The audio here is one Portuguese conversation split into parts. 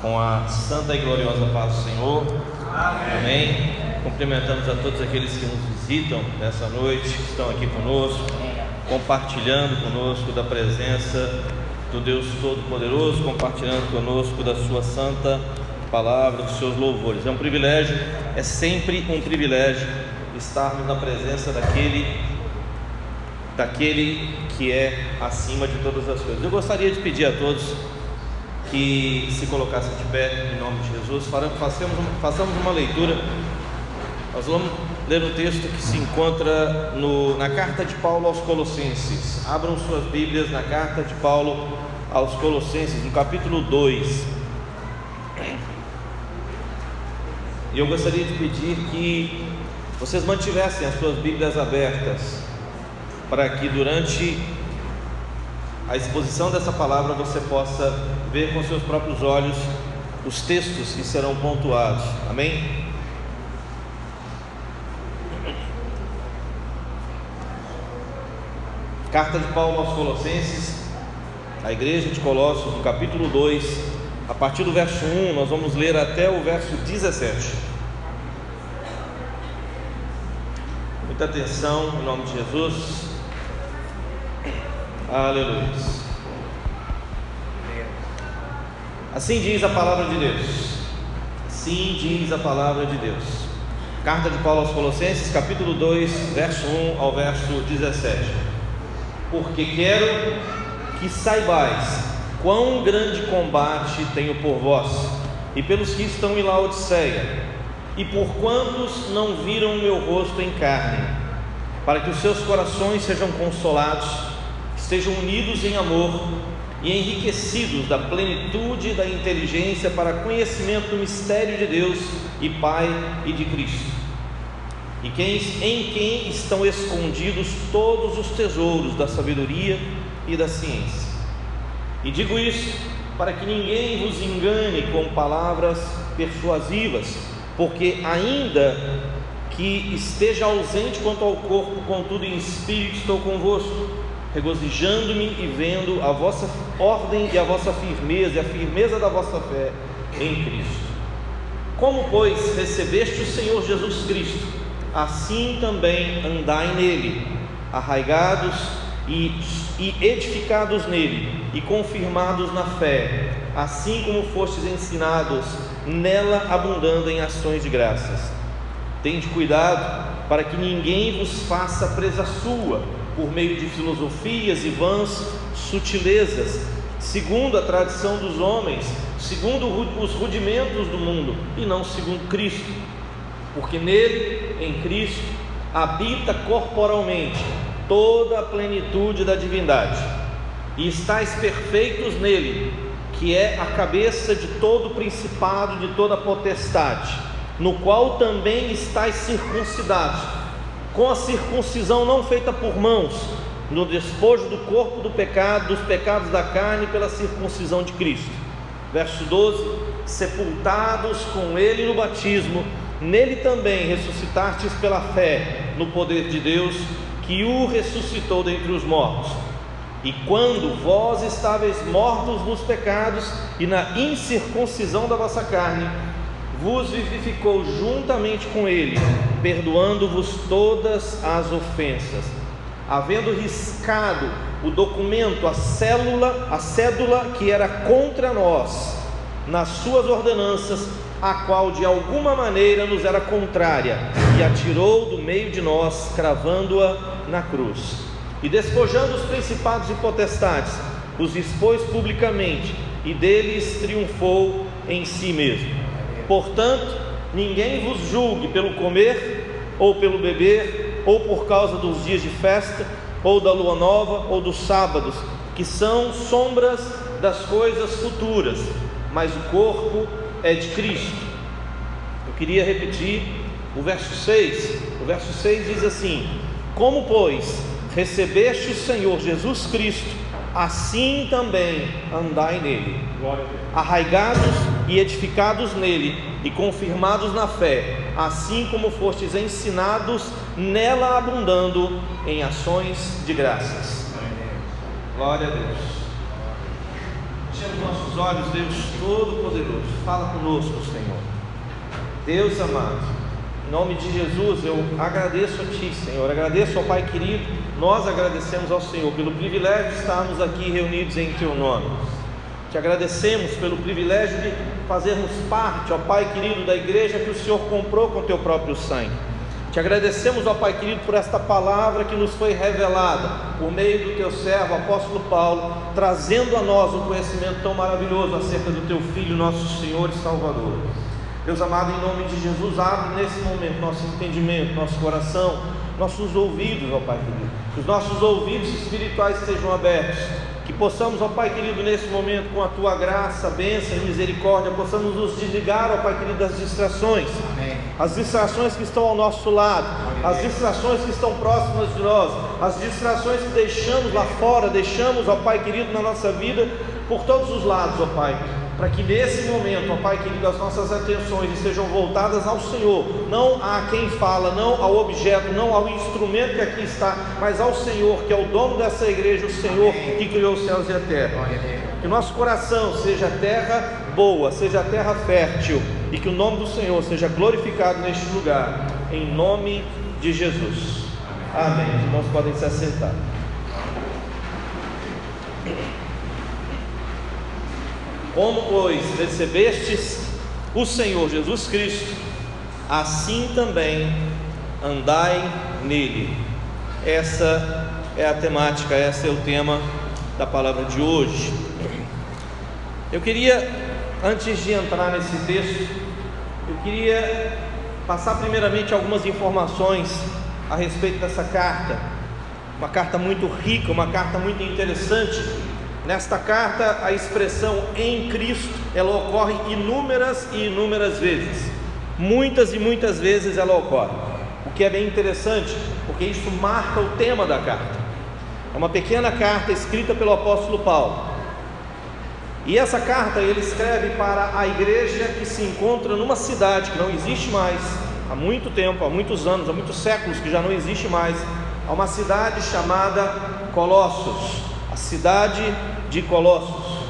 com a santa e gloriosa paz do Senhor. Amém. Amém. Cumprimentamos a todos aqueles que nos visitam nessa noite, que estão aqui conosco, compartilhando conosco da presença do Deus Todo-Poderoso, compartilhando conosco da Sua santa palavra, dos seus louvores. É um privilégio, é sempre um privilégio estarmos na presença daquele daquele que é acima de todas as coisas. Eu gostaria de pedir a todos que se colocassem de pé em nome de Jesus, façamos uma, façamos uma leitura. Nós vamos ler um texto que se encontra no, na carta de Paulo aos Colossenses. Abram suas Bíblias na carta de Paulo aos Colossenses, no capítulo 2. E eu gostaria de pedir que vocês mantivessem as suas Bíblias abertas, para que durante a exposição dessa palavra você possa ver com seus próprios olhos os textos que serão pontuados. Amém? Carta de Paulo aos Colossenses, a igreja de Colossos, no capítulo 2, a partir do verso 1, nós vamos ler até o verso 17. Muita atenção, em nome de Jesus. Aleluia. Assim diz a palavra de Deus. Assim diz a palavra de Deus. Carta de Paulo aos Colossenses, capítulo 2, verso 1 ao verso 17. Porque quero que saibais quão grande combate tenho por vós e pelos que estão em Laodiceia, e por quantos não viram meu rosto em carne, para que os seus corações sejam consolados estejam unidos em amor e enriquecidos da plenitude da inteligência para conhecimento do mistério de Deus e Pai e de Cristo, e quem, em quem estão escondidos todos os tesouros da sabedoria e da ciência. E digo isso para que ninguém vos engane com palavras persuasivas, porque ainda que esteja ausente quanto ao corpo, contudo em espírito estou convosco regozijando-me e vendo a vossa ordem e a vossa firmeza e a firmeza da vossa fé em Cristo. Como, pois, recebeste o Senhor Jesus Cristo, assim também andai nele, arraigados e, e edificados nele, e confirmados na fé, assim como fostes ensinados, nela abundando em ações de graças. Tende cuidado para que ninguém vos faça presa sua por meio de filosofias e vãs sutilezas, segundo a tradição dos homens, segundo os rudimentos do mundo, e não segundo Cristo. Porque nele, em Cristo, habita corporalmente toda a plenitude da divindade, e estáis perfeitos nele, que é a cabeça de todo principado, de toda potestade, no qual também estáis circuncidados com a circuncisão não feita por mãos, no despojo do corpo do pecado, dos pecados da carne, pela circuncisão de Cristo. Verso 12: Sepultados com Ele no batismo, nele também ressuscitastes pela fé no poder de Deus, que o ressuscitou dentre os mortos. E quando vós estáveis mortos nos pecados e na incircuncisão da vossa carne, vos vivificou juntamente com ele, perdoando-vos todas as ofensas, havendo riscado o documento, a célula, a cédula que era contra nós, nas suas ordenanças, a qual de alguma maneira nos era contrária, e atirou do meio de nós, cravando-a na cruz. E despojando os principados e potestades, os expôs publicamente, e deles triunfou em si mesmo Portanto, ninguém vos julgue pelo comer, ou pelo beber, ou por causa dos dias de festa, ou da lua nova, ou dos sábados, que são sombras das coisas futuras, mas o corpo é de Cristo. Eu queria repetir o verso 6. O verso 6 diz assim: Como, pois, recebeste o Senhor Jesus Cristo, assim também andai nele, arraigados e edificados nele e confirmados na fé, assim como fostes ensinados, nela abundando em ações de graças. Glória a Deus. Fechemos nossos olhos, Deus Todo-Poderoso. Fala conosco, Senhor. Deus amado, em nome de Jesus, eu agradeço a Ti, Senhor. Agradeço ao Pai querido. Nós agradecemos ao Senhor pelo privilégio de estarmos aqui reunidos em Teu nome. Te agradecemos pelo privilégio de fazermos parte, ó Pai querido, da igreja que o Senhor comprou com Teu próprio sangue. Te agradecemos, ó Pai querido, por esta palavra que nos foi revelada por meio do teu servo, apóstolo Paulo, trazendo a nós um conhecimento tão maravilhoso acerca do teu Filho, nosso Senhor e Salvador. Deus amado, em nome de Jesus, abre nesse momento nosso entendimento, nosso coração, nossos ouvidos, ó Pai querido. Que os nossos ouvidos espirituais sejam abertos que possamos, ó Pai querido, nesse momento, com a tua graça, bênção e misericórdia, possamos nos desligar, ó Pai querido, das distrações. Amém. As distrações que estão ao nosso lado, Amém. as distrações que estão próximas de nós, as distrações que deixamos lá fora, deixamos, ó Pai querido, na nossa vida, por todos os lados, ó Pai para que nesse momento, ó Pai querido, as nossas atenções estejam voltadas ao Senhor, não a quem fala, não ao objeto, não ao instrumento que aqui está, mas ao Senhor, que é o dono dessa igreja, o Senhor que criou os céus e a terra. Que nosso coração seja terra boa, seja terra fértil e que o nome do Senhor seja glorificado neste lugar, em nome de Jesus. Amém. Os irmãos podem se assentar. Como, pois, recebestes o Senhor Jesus Cristo, assim também andai nele. Essa é a temática, esse é o tema da palavra de hoje. Eu queria, antes de entrar nesse texto, eu queria passar primeiramente algumas informações a respeito dessa carta. Uma carta muito rica, uma carta muito interessante Nesta carta, a expressão em Cristo, ela ocorre inúmeras e inúmeras vezes. Muitas e muitas vezes ela ocorre. O que é bem interessante, porque isso marca o tema da carta. É uma pequena carta escrita pelo apóstolo Paulo. E essa carta ele escreve para a igreja que se encontra numa cidade que não existe mais há muito tempo, há muitos anos, há muitos séculos que já não existe mais, a uma cidade chamada Colossos a cidade de Colossos.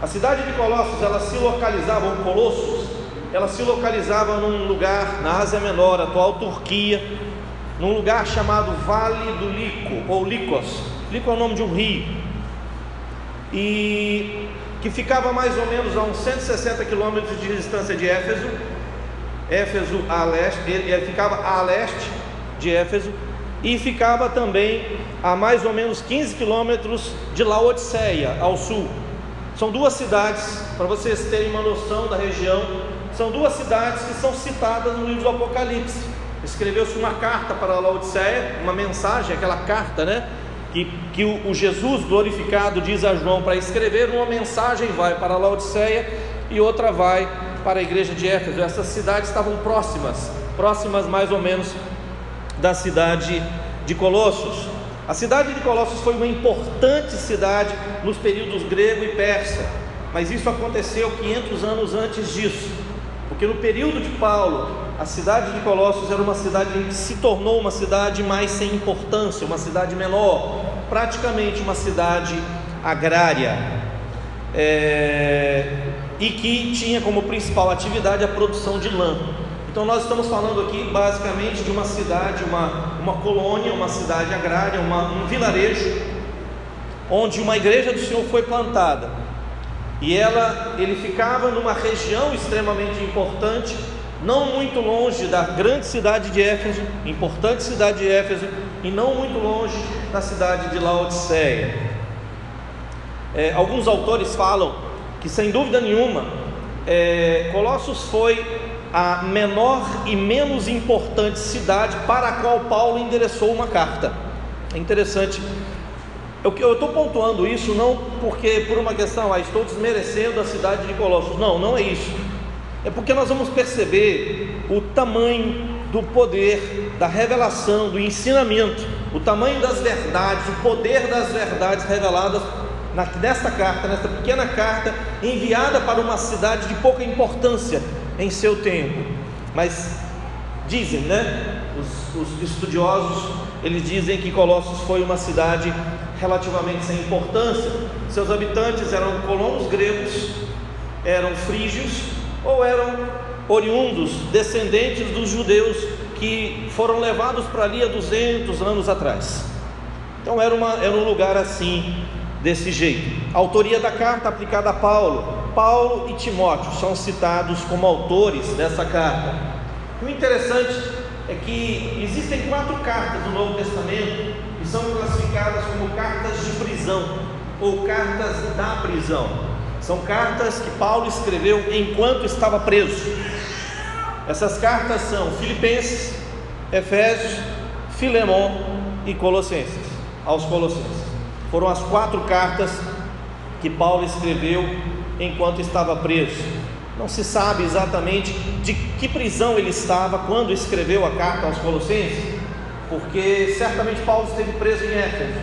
A cidade de Colossos, ela se localizava, ou Colossos, ela se localizava num lugar na Ásia Menor, atual Turquia, num lugar chamado Vale do Lico, ou Licos. Lico é o nome de um rio. E que ficava mais ou menos a uns 160 quilômetros de distância de Éfeso. Éfeso a leste, ele ficava a leste de Éfeso e ficava também a mais ou menos 15 quilômetros de Laodiceia, ao sul. São duas cidades, para vocês terem uma noção da região, são duas cidades que são citadas no livro do Apocalipse. Escreveu-se uma carta para Laodiceia, uma mensagem, aquela carta, né? Que, que o, o Jesus glorificado diz a João para escrever, uma mensagem vai para Laodiceia e outra vai para a igreja de Éfeso. Essas cidades estavam próximas, próximas mais ou menos da cidade de Colossos. A cidade de Colossos foi uma importante cidade nos períodos grego e persa, mas isso aconteceu 500 anos antes disso, porque no período de Paulo, a cidade de Colossos era uma cidade que se tornou uma cidade mais sem importância, uma cidade menor, praticamente uma cidade agrária, é, e que tinha como principal atividade a produção de lã. Então nós estamos falando aqui basicamente de uma cidade, uma, uma colônia, uma cidade agrária, uma, um vilarejo, onde uma igreja do Senhor foi plantada. E ela, ele ficava numa região extremamente importante, não muito longe da grande cidade de Éfeso, importante cidade de Éfeso, e não muito longe da cidade de Laodiceia. É, alguns autores falam que, sem dúvida nenhuma, é, Colossos foi a menor e menos importante cidade para a qual Paulo endereçou uma carta. É interessante. Eu estou pontuando isso não porque por uma questão, ah, estou desmerecendo a cidade de Colossos. Não, não é isso. É porque nós vamos perceber o tamanho do poder, da revelação, do ensinamento, o tamanho das verdades, o poder das verdades reveladas nesta carta, nesta pequena carta enviada para uma cidade de pouca importância, em seu tempo. Mas dizem, né? Os, os, estudiosos eles dizem que Colossos foi uma cidade relativamente sem importância, seus habitantes eram colonos gregos, eram frígios ou eram oriundos, descendentes dos judeus que foram levados para ali há 200 anos atrás. Então era, uma, era um lugar assim, desse jeito. A autoria da carta aplicada a Paulo. Paulo e Timóteo são citados como autores dessa carta. O interessante é que existem quatro cartas do Novo Testamento que são classificadas como cartas de prisão ou cartas da prisão. São cartas que Paulo escreveu enquanto estava preso. Essas cartas são Filipenses, Efésios, Filemão e Colossenses. Aos Colossenses. Foram as quatro cartas que Paulo escreveu enquanto estava preso. Não se sabe exatamente de que prisão ele estava quando escreveu a carta aos Colossenses, porque certamente Paulo esteve preso em Éfeso,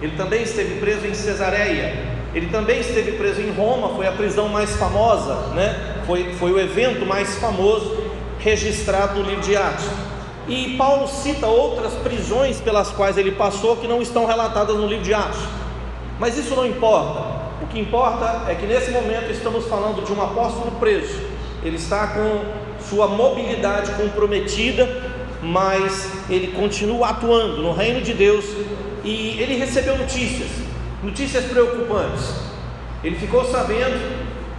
ele também esteve preso em Cesareia, ele também esteve preso em Roma, foi a prisão mais famosa, né? foi, foi o evento mais famoso registrado no livro de Atos. E Paulo cita outras prisões pelas quais ele passou que não estão relatadas no livro de Atos. Mas isso não importa. Que importa é que nesse momento estamos falando de um apóstolo preso. Ele está com sua mobilidade comprometida, mas ele continua atuando no reino de Deus e ele recebeu notícias, notícias preocupantes. Ele ficou sabendo,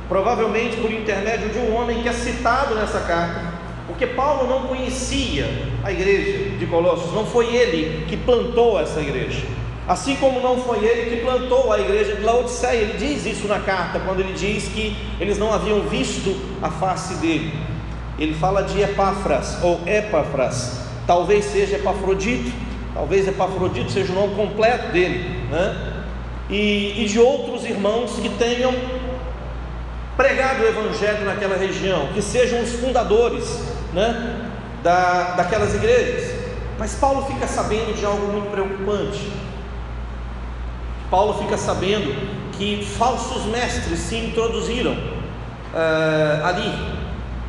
provavelmente por intermédio de um homem que é citado nessa carta, porque Paulo não conhecia a igreja de Colossos, não foi ele que plantou essa igreja. Assim como não foi ele que plantou a igreja de Laodiceia, ele diz isso na carta, quando ele diz que eles não haviam visto a face dele. Ele fala de Epáfras ou Epáfras, talvez seja Epafrodito, talvez Epafrodito seja o nome completo dele, né? E, e de outros irmãos que tenham pregado o Evangelho naquela região, que sejam os fundadores né, da, daquelas igrejas. Mas Paulo fica sabendo de algo muito preocupante. Paulo fica sabendo que falsos mestres se introduziram uh, ali,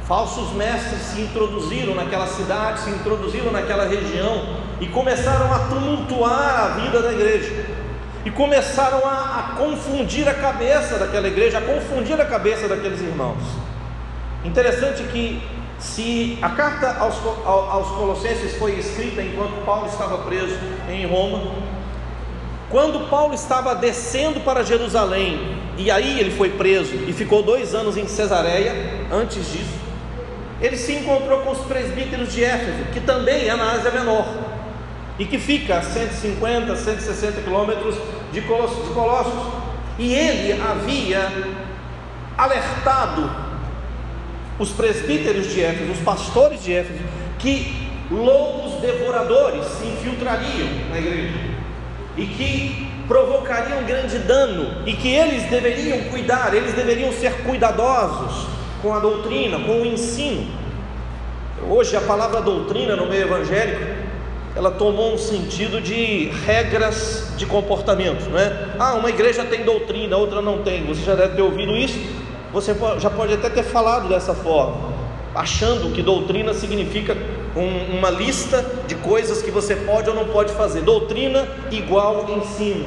falsos mestres se introduziram naquela cidade, se introduziram naquela região e começaram a tumultuar a vida da igreja e começaram a, a, confundir a cabeça daquela igreja, a confundir a cabeça daqueles irmãos. Interessante que, se a carta aos, aos Colossenses foi escrita enquanto Paulo estava preso em Roma, quando Paulo estava descendo para Jerusalém, e aí ele foi preso e ficou dois anos em Cesareia, antes disso, ele se encontrou com os presbíteros de Éfeso, que também é na Ásia Menor, e que fica a 150, 160 quilômetros de Colossos. E ele havia alertado os presbíteros de Éfeso, os pastores de Éfeso, que lobos devoradores se infiltrariam na igreja e que provocariam grande dano e que eles deveriam cuidar, eles deveriam ser cuidadosos com a doutrina, com o ensino. Hoje a palavra doutrina no meio evangélico ela tomou um sentido de regras de comportamento, não é? Ah, uma igreja tem doutrina, outra não tem. Você já deve ter ouvido isso. Você já pode até ter falado dessa forma, achando que doutrina significa um, uma lista de coisas que você pode ou não pode fazer. Doutrina igual ensino.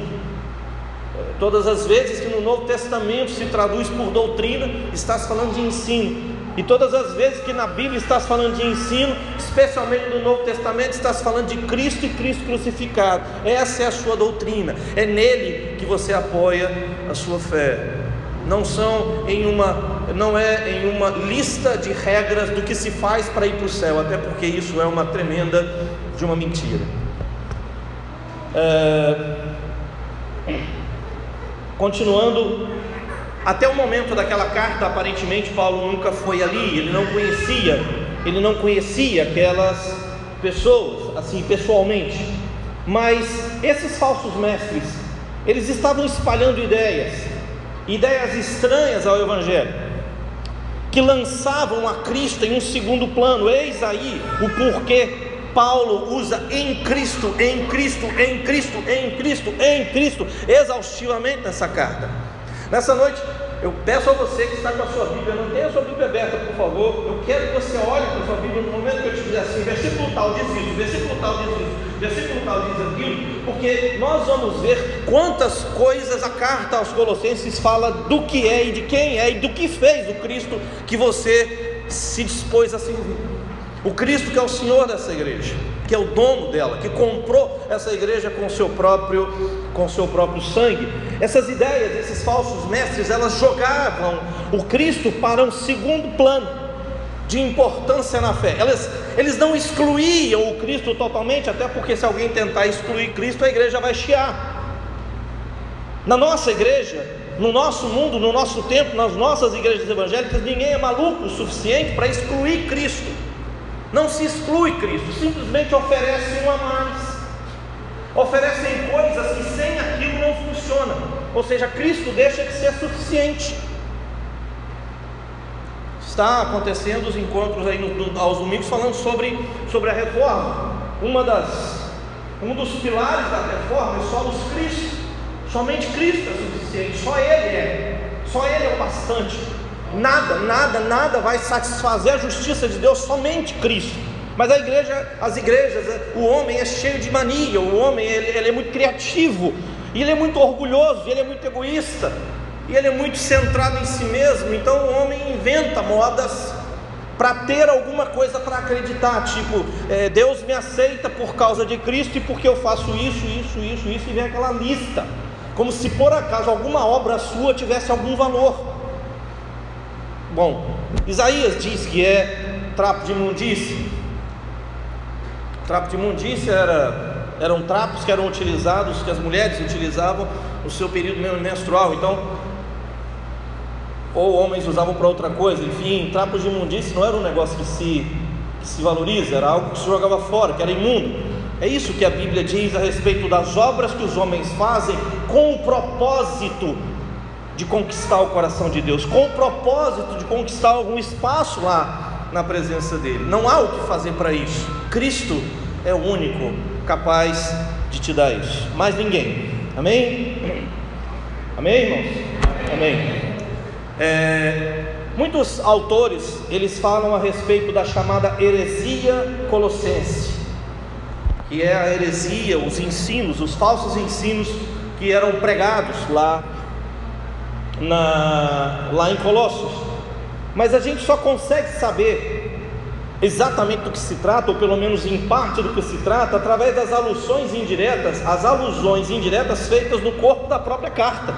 Todas as vezes que no Novo Testamento se traduz por doutrina, está se falando de ensino. E todas as vezes que na Bíblia está se falando de ensino, especialmente no Novo Testamento, está se falando de Cristo e Cristo crucificado. Essa é a sua doutrina. É nele que você apoia a sua fé. Não são em uma não é em uma lista de regras do que se faz para ir para o céu, até porque isso é uma tremenda de uma mentira. É... Continuando, até o momento daquela carta, aparentemente Paulo nunca foi ali, ele não conhecia, ele não conhecia aquelas pessoas, assim, pessoalmente. Mas esses falsos mestres, eles estavam espalhando ideias, ideias estranhas ao Evangelho que lançavam a Cristo em um segundo plano. Eis aí o porquê Paulo usa em Cristo, em Cristo, em Cristo, em Cristo, em Cristo, exaustivamente nessa carta. Nessa noite, eu peço a você que está com a sua Bíblia, não tenha a sua Bíblia aberta, por favor. Eu quero que você olhe para a sua Bíblia no momento que eu te dizer assim, versículo tal diz isso, versículo tal diz isso versículo tal diz aquilo, porque nós vamos ver quantas coisas a carta aos Colossenses fala do que é e de quem é e do que fez o Cristo que você se dispôs a servir. O Cristo que é o Senhor dessa igreja, que é o dono dela, que comprou essa igreja com seu próprio com seu próprio sangue. Essas ideias, esses falsos mestres, elas jogavam o Cristo para um segundo plano de importância na fé. Elas, eles não excluíam o Cristo totalmente, até porque se alguém tentar excluir Cristo, a igreja vai chiar. Na nossa igreja, no nosso mundo, no nosso tempo, nas nossas igrejas evangélicas, ninguém é maluco o suficiente para excluir Cristo. Não se exclui Cristo, simplesmente oferece um a mais. Oferecem coisas que sem aquilo não funciona. Ou seja, Cristo deixa de ser suficiente. Está acontecendo os encontros aí no, no, aos domingos falando sobre, sobre a reforma. Uma das, um dos pilares da reforma é só os Cristo. Somente Cristo é suficiente, só Ele é. Só Ele é o bastante. Nada, nada, nada vai satisfazer a justiça de Deus, somente Cristo. Mas a igreja, as igrejas, o homem é cheio de mania, o homem ele, ele é muito criativo, ele é muito orgulhoso, ele é muito egoísta, e ele é muito centrado em si mesmo. Então o homem inventa modas para ter alguma coisa para acreditar, tipo, é, Deus me aceita por causa de Cristo e porque eu faço isso, isso, isso, isso, e vem aquela lista, como se por acaso alguma obra sua tivesse algum valor. Bom, Isaías diz que é trapo de imundície. Trapo de imundície era, eram trapos que eram utilizados, que as mulheres utilizavam no seu período menstrual. Então, ou homens usavam para outra coisa, enfim, trapos de imundície não era um negócio que se, que se valoriza, era algo que se jogava fora, que era imundo. É isso que a Bíblia diz a respeito das obras que os homens fazem com o propósito de conquistar o coração de Deus, com o propósito de conquistar algum espaço lá na presença dEle. Não há o que fazer para isso. Cristo é o único capaz de te dar isso, mais ninguém. Amém? Amém, irmãos? Amém. É, muitos autores eles falam a respeito da chamada heresia colossense, que é a heresia, os ensinos, os falsos ensinos que eram pregados lá na, lá em Colossos. Mas a gente só consegue saber exatamente do que se trata, ou pelo menos em parte do que se trata, através das alusões indiretas, as alusões indiretas feitas no corpo da própria carta.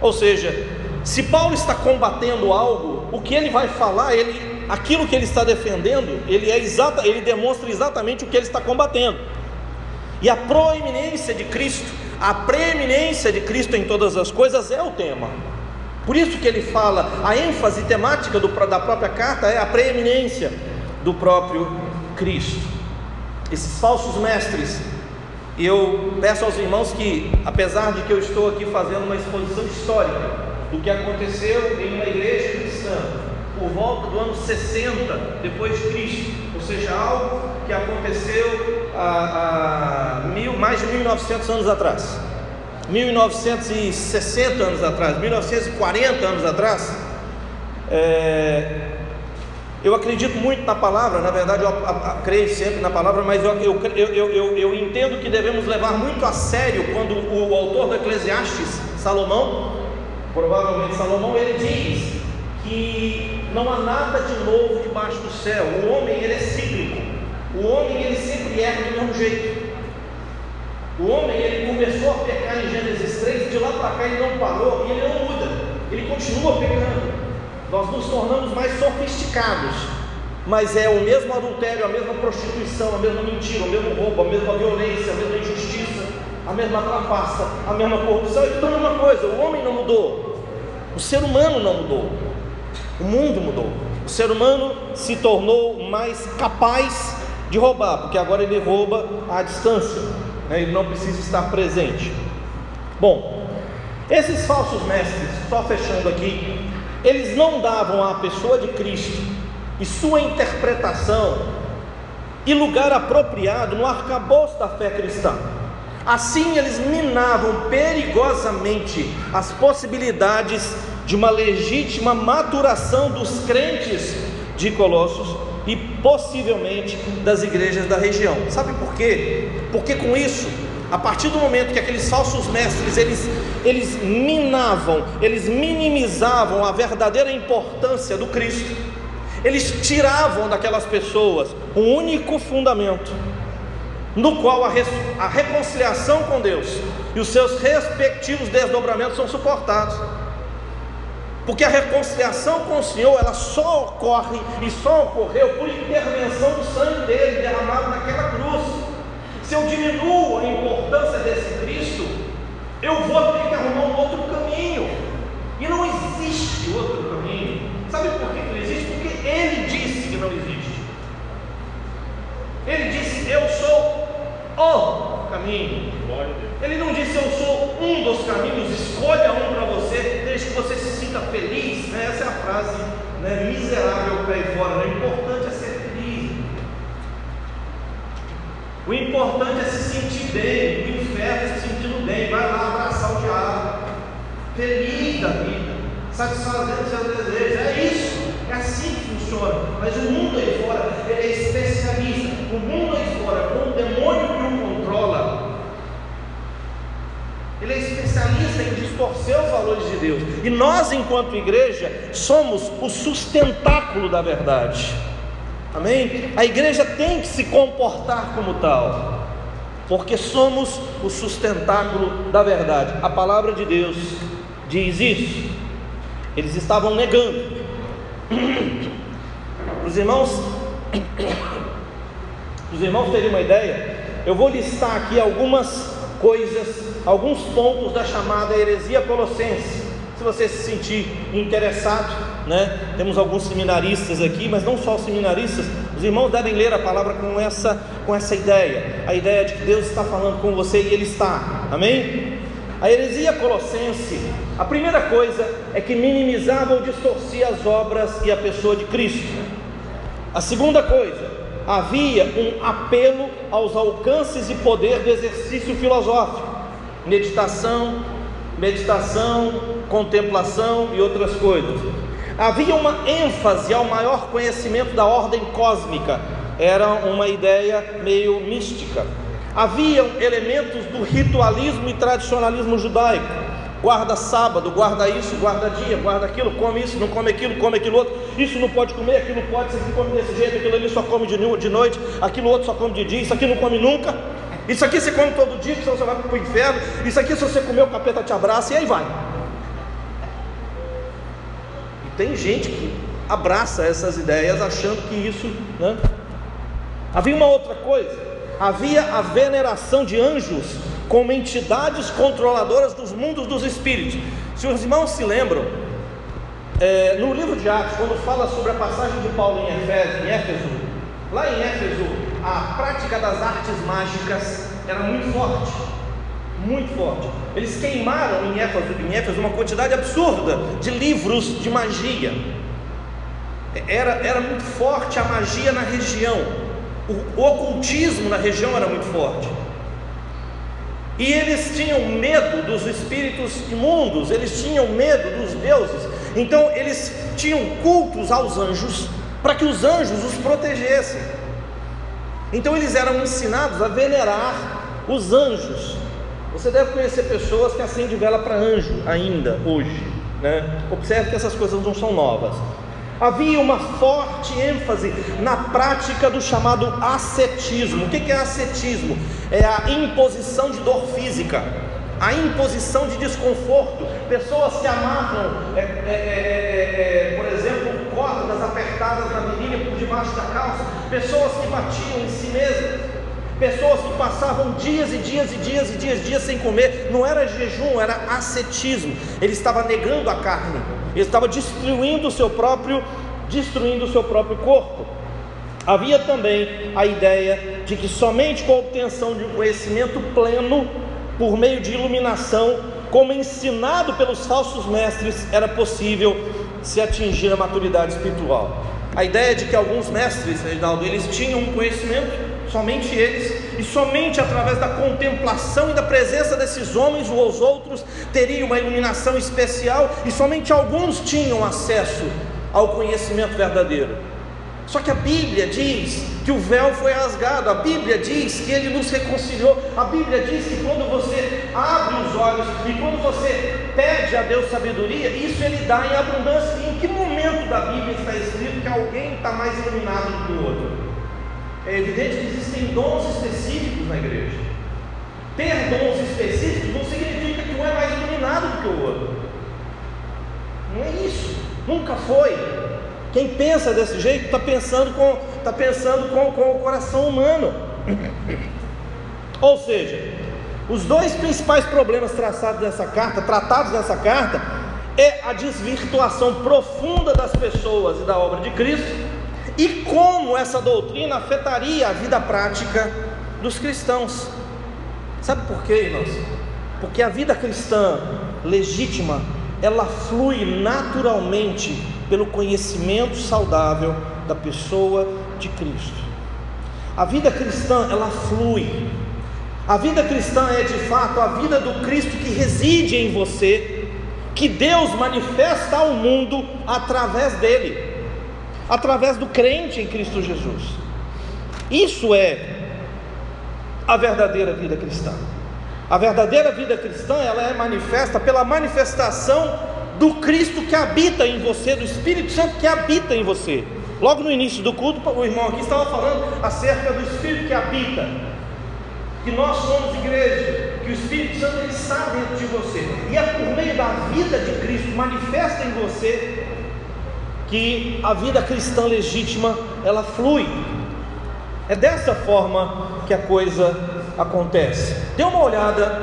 Ou seja, se Paulo está combatendo algo, o que ele vai falar, ele, aquilo que ele está defendendo, ele é exata, ele demonstra exatamente o que ele está combatendo. E a proeminência de Cristo a preeminência de Cristo em todas as coisas é o tema. Por isso que ele fala, a ênfase temática do, da própria carta é a preeminência do próprio Cristo. Esses falsos mestres, eu peço aos irmãos que, apesar de que eu estou aqui fazendo uma exposição histórica do que aconteceu em uma igreja cristã por volta do ano 60 depois de Cristo, ou seja, algo que aconteceu há, há mil, mais de 1900 anos atrás, 1960 anos atrás, 1940 anos atrás. É, eu acredito muito na palavra, na verdade eu creio sempre na palavra, mas eu, eu, eu, eu, eu entendo que devemos levar muito a sério quando o autor do Eclesiastes, Salomão, provavelmente Salomão, ele diz que não há nada de novo debaixo do céu. O homem ele é cíclico. O homem ele sempre erra do mesmo jeito. O homem ele começou a pecar em Gênesis 3, de lá para cá ele não parou e ele não muda. Ele continua pecando. Nós nos tornamos mais sofisticados, mas é o mesmo adultério, a mesma prostituição, a mesma mentira, o mesmo roubo, a mesma violência, a mesma injustiça, a mesma trapaça, a mesma corrupção, é tudo a mesma coisa. O homem não mudou, o ser humano não mudou. O mundo mudou. O ser humano se tornou mais capaz de roubar, porque agora ele rouba à distância, né? ele não precisa estar presente. Bom, esses falsos mestres, só fechando aqui, eles não davam à pessoa de Cristo e sua interpretação e lugar apropriado no arcabouço da fé cristã. Assim, eles minavam perigosamente as possibilidades de uma legítima maturação dos crentes de Colossos e possivelmente das igrejas da região. Sabe por quê? Porque com isso, a partir do momento que aqueles falsos mestres eles, eles minavam, eles minimizavam a verdadeira importância do Cristo, eles tiravam daquelas pessoas um único fundamento, no qual a, a reconciliação com Deus e os seus respectivos desdobramentos são suportados. Porque a reconciliação com o Senhor, ela só ocorre e só ocorreu por intervenção do sangue dele derramado naquela cruz. Se eu diminuo a importância desse Cristo, eu vou ter que arrumar um outro caminho. E não existe outro caminho. Sabe por que não existe? Porque ele disse que não existe. Ele disse: Eu sou o caminho. Ele não disse eu sou um dos caminhos, escolha um para você, você se sinta feliz. Né? Essa é a frase né? miserável para aí fora. Né? O importante é ser feliz. O importante é se sentir bem. O inferno se sentindo bem. Vai lá abraçar o diabo. Feliz da vida. Satisfazendo seus desejos. É isso. É assim que funciona. Mas o mundo aí fora, ele é especialista. O mundo aí fora, com o demônio que o controla, especialista em distorcer os valores de Deus. E nós, enquanto igreja, somos o sustentáculo da verdade. Amém? A igreja tem que se comportar como tal, porque somos o sustentáculo da verdade. A palavra de Deus diz isso. Eles estavam negando. Os irmãos, os irmãos terem uma ideia, eu vou listar aqui algumas coisas alguns pontos da chamada heresia colossense. Se você se sentir interessado, né? Temos alguns seminaristas aqui, mas não só os seminaristas, os irmãos devem ler a palavra com essa, com essa ideia, a ideia de que Deus está falando com você e Ele está, amém? A heresia colossense, a primeira coisa é que minimizava ou distorcia as obras e a pessoa de Cristo. A segunda coisa, havia um apelo aos alcances e poder do exercício filosófico meditação, meditação, contemplação e outras coisas. Havia uma ênfase ao maior conhecimento da ordem cósmica, era uma ideia meio mística. Haviam elementos do ritualismo e tradicionalismo judaico. Guarda sábado, guarda isso, guarda dia, guarda aquilo, come isso, não come aquilo, come aquilo outro. Isso não pode comer, aquilo pode, isso aqui come desse jeito, aquilo ali só come de noite, aquilo outro só come de dia, isso aqui não come nunca. Isso aqui você come todo dia, senão você vai para o inferno. Isso aqui, se você comer, o capeta te abraça e aí vai. E tem gente que abraça essas ideias achando que isso. Né? Havia uma outra coisa: havia a veneração de anjos como entidades controladoras dos mundos dos espíritos. Se os irmãos se lembram, é, no livro de Atos, quando fala sobre a passagem de Paulo em em Éfeso lá em Éfeso, a prática das artes mágicas era muito forte, muito forte. Eles queimaram em Éfeso, em Éfeso uma quantidade absurda de livros de magia. Era, era muito forte a magia na região, o, o ocultismo na região era muito forte. E eles tinham medo dos espíritos imundos, eles tinham medo dos deuses, então eles tinham cultos aos anjos, para que os anjos os protegessem. Então eles eram ensinados a venerar os anjos. Você deve conhecer pessoas que acendem vela para anjo ainda hoje. Né? Observe que essas coisas não são novas. Havia uma forte ênfase na prática do chamado ascetismo. O que é ascetismo? É a imposição de dor física, a imposição de desconforto. Pessoas que amavam, é, é, é, por exemplo, cordas apertadas na virilha por debaixo da calça, pessoas que batiam em si mesmas, pessoas que passavam dias e dias e dias e dias, dias sem comer, não era jejum, era ascetismo. Ele estava negando a carne, ele estava destruindo o seu próprio, destruindo o seu próprio corpo. Havia também a ideia de que somente com a obtenção de um conhecimento pleno, por meio de iluminação, como ensinado pelos falsos mestres, era possível se atingir a maturidade espiritual. A ideia de que alguns mestres, Reginaldo, eles tinham um conhecimento, somente eles, e somente através da contemplação e da presença desses homens, os outros teriam uma iluminação especial, e somente alguns tinham acesso ao conhecimento verdadeiro. Só que a Bíblia diz que o véu foi rasgado, a Bíblia diz que ele nos reconciliou, a Bíblia diz que quando você abre os olhos e quando você pede a Deus sabedoria, isso ele dá em abundância. E em que momento da Bíblia está escrito que alguém está mais iluminado do que o outro? É evidente que existem dons específicos na igreja. Ter dons específicos não significa que um é mais iluminado do que o outro. Não é isso, nunca foi. Quem pensa desse jeito está pensando, com, tá pensando com, com o coração humano. Ou seja, os dois principais problemas traçados nessa carta, tratados nessa carta, é a desvirtuação profunda das pessoas e da obra de Cristo e como essa doutrina afetaria a vida prática dos cristãos. Sabe por quê, irmãos? Porque a vida cristã legítima, ela flui naturalmente pelo conhecimento saudável da pessoa de Cristo. A vida cristã, ela flui. A vida cristã é de fato a vida do Cristo que reside em você, que Deus manifesta ao mundo através dele, através do crente em Cristo Jesus. Isso é a verdadeira vida cristã. A verdadeira vida cristã, ela é manifesta pela manifestação do Cristo que habita em você, do Espírito Santo que habita em você. Logo no início do culto, o irmão aqui estava falando acerca do Espírito que habita, que nós somos igreja, que o Espírito Santo ele está dentro de você, e é por meio da vida de Cristo manifesta em você que a vida cristã legítima ela flui. É dessa forma que a coisa acontece. Dê uma olhada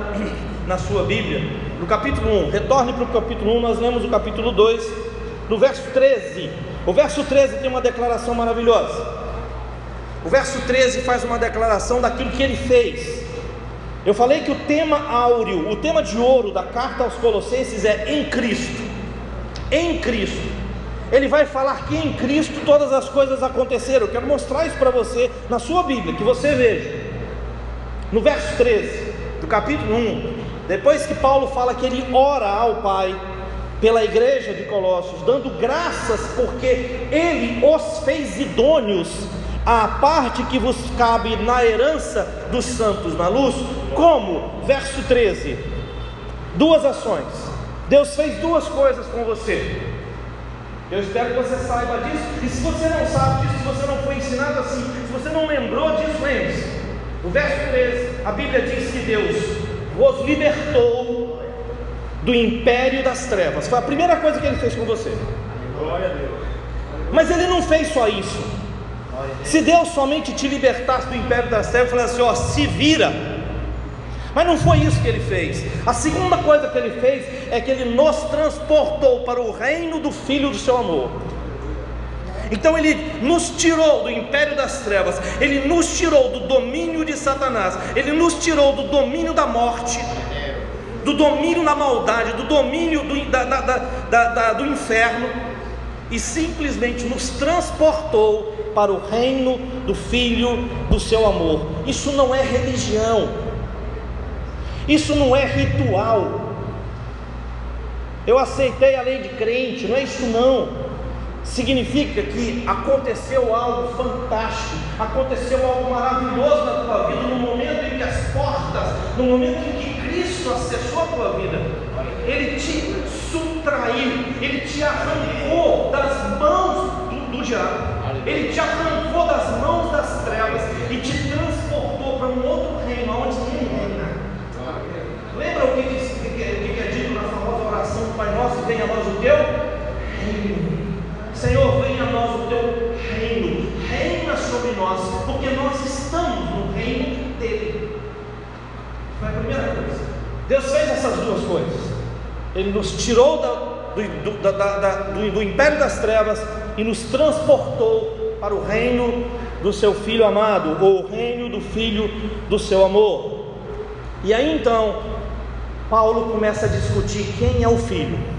na sua Bíblia, no capítulo 1, retorne para o capítulo 1, nós lemos o capítulo 2, no verso 13. O verso 13 tem uma declaração maravilhosa. O verso 13 faz uma declaração daquilo que ele fez. Eu falei que o tema áureo, o tema de ouro da carta aos Colossenses é em Cristo. Em Cristo. Ele vai falar que em Cristo todas as coisas aconteceram. Eu quero mostrar isso para você na sua Bíblia, que você veja. No verso 13 do capítulo 1, depois que Paulo fala que ele ora ao Pai pela igreja de Colossos, dando graças porque ele os fez idôneos à parte que vos cabe na herança dos santos na luz, como? Verso 13. Duas ações. Deus fez duas coisas com você. Eu espero que você saiba disso. E se você não sabe disso, se você não foi ensinado assim, se você não lembrou disso, lembre-se. O verso 13, a Bíblia diz que Deus vos libertou do império das trevas. Foi a primeira coisa que ele fez com você. Glória a Deus. Mas ele não fez só isso. Se Deus somente te libertasse do império das trevas, falasse assim: ó, se vira. Mas não foi isso que ele fez. A segunda coisa que ele fez é que ele nos transportou para o reino do Filho do seu amor. Então ele nos tirou do império das trevas, ele nos tirou do domínio de Satanás, ele nos tirou do domínio da morte, do domínio da maldade, do domínio do, da, da, da, do inferno, e simplesmente nos transportou para o reino do Filho do seu amor. Isso não é religião, isso não é ritual. Eu aceitei a lei de crente, não é isso não significa que aconteceu algo fantástico, aconteceu algo maravilhoso na tua vida, no momento em que as portas, no momento em que Cristo acessou a tua vida, Ele te subtraiu, Ele te arrancou das mãos do, do diabo, Ele te arrancou das mãos das trevas e te transportou para um outro reino, onde Ele reina. Lembra o que, que, que, que é dito na famosa oração do Pai Nosso, venha a nós o teu. Senhor, venha a nós o teu reino, reina sobre nós, porque nós estamos no reino dele. Foi a primeira coisa. Deus fez essas duas coisas. Ele nos tirou da, do, do, da, da, do, do império das trevas e nos transportou para o reino do seu filho amado, ou o reino do filho do seu amor. E aí então, Paulo começa a discutir quem é o filho.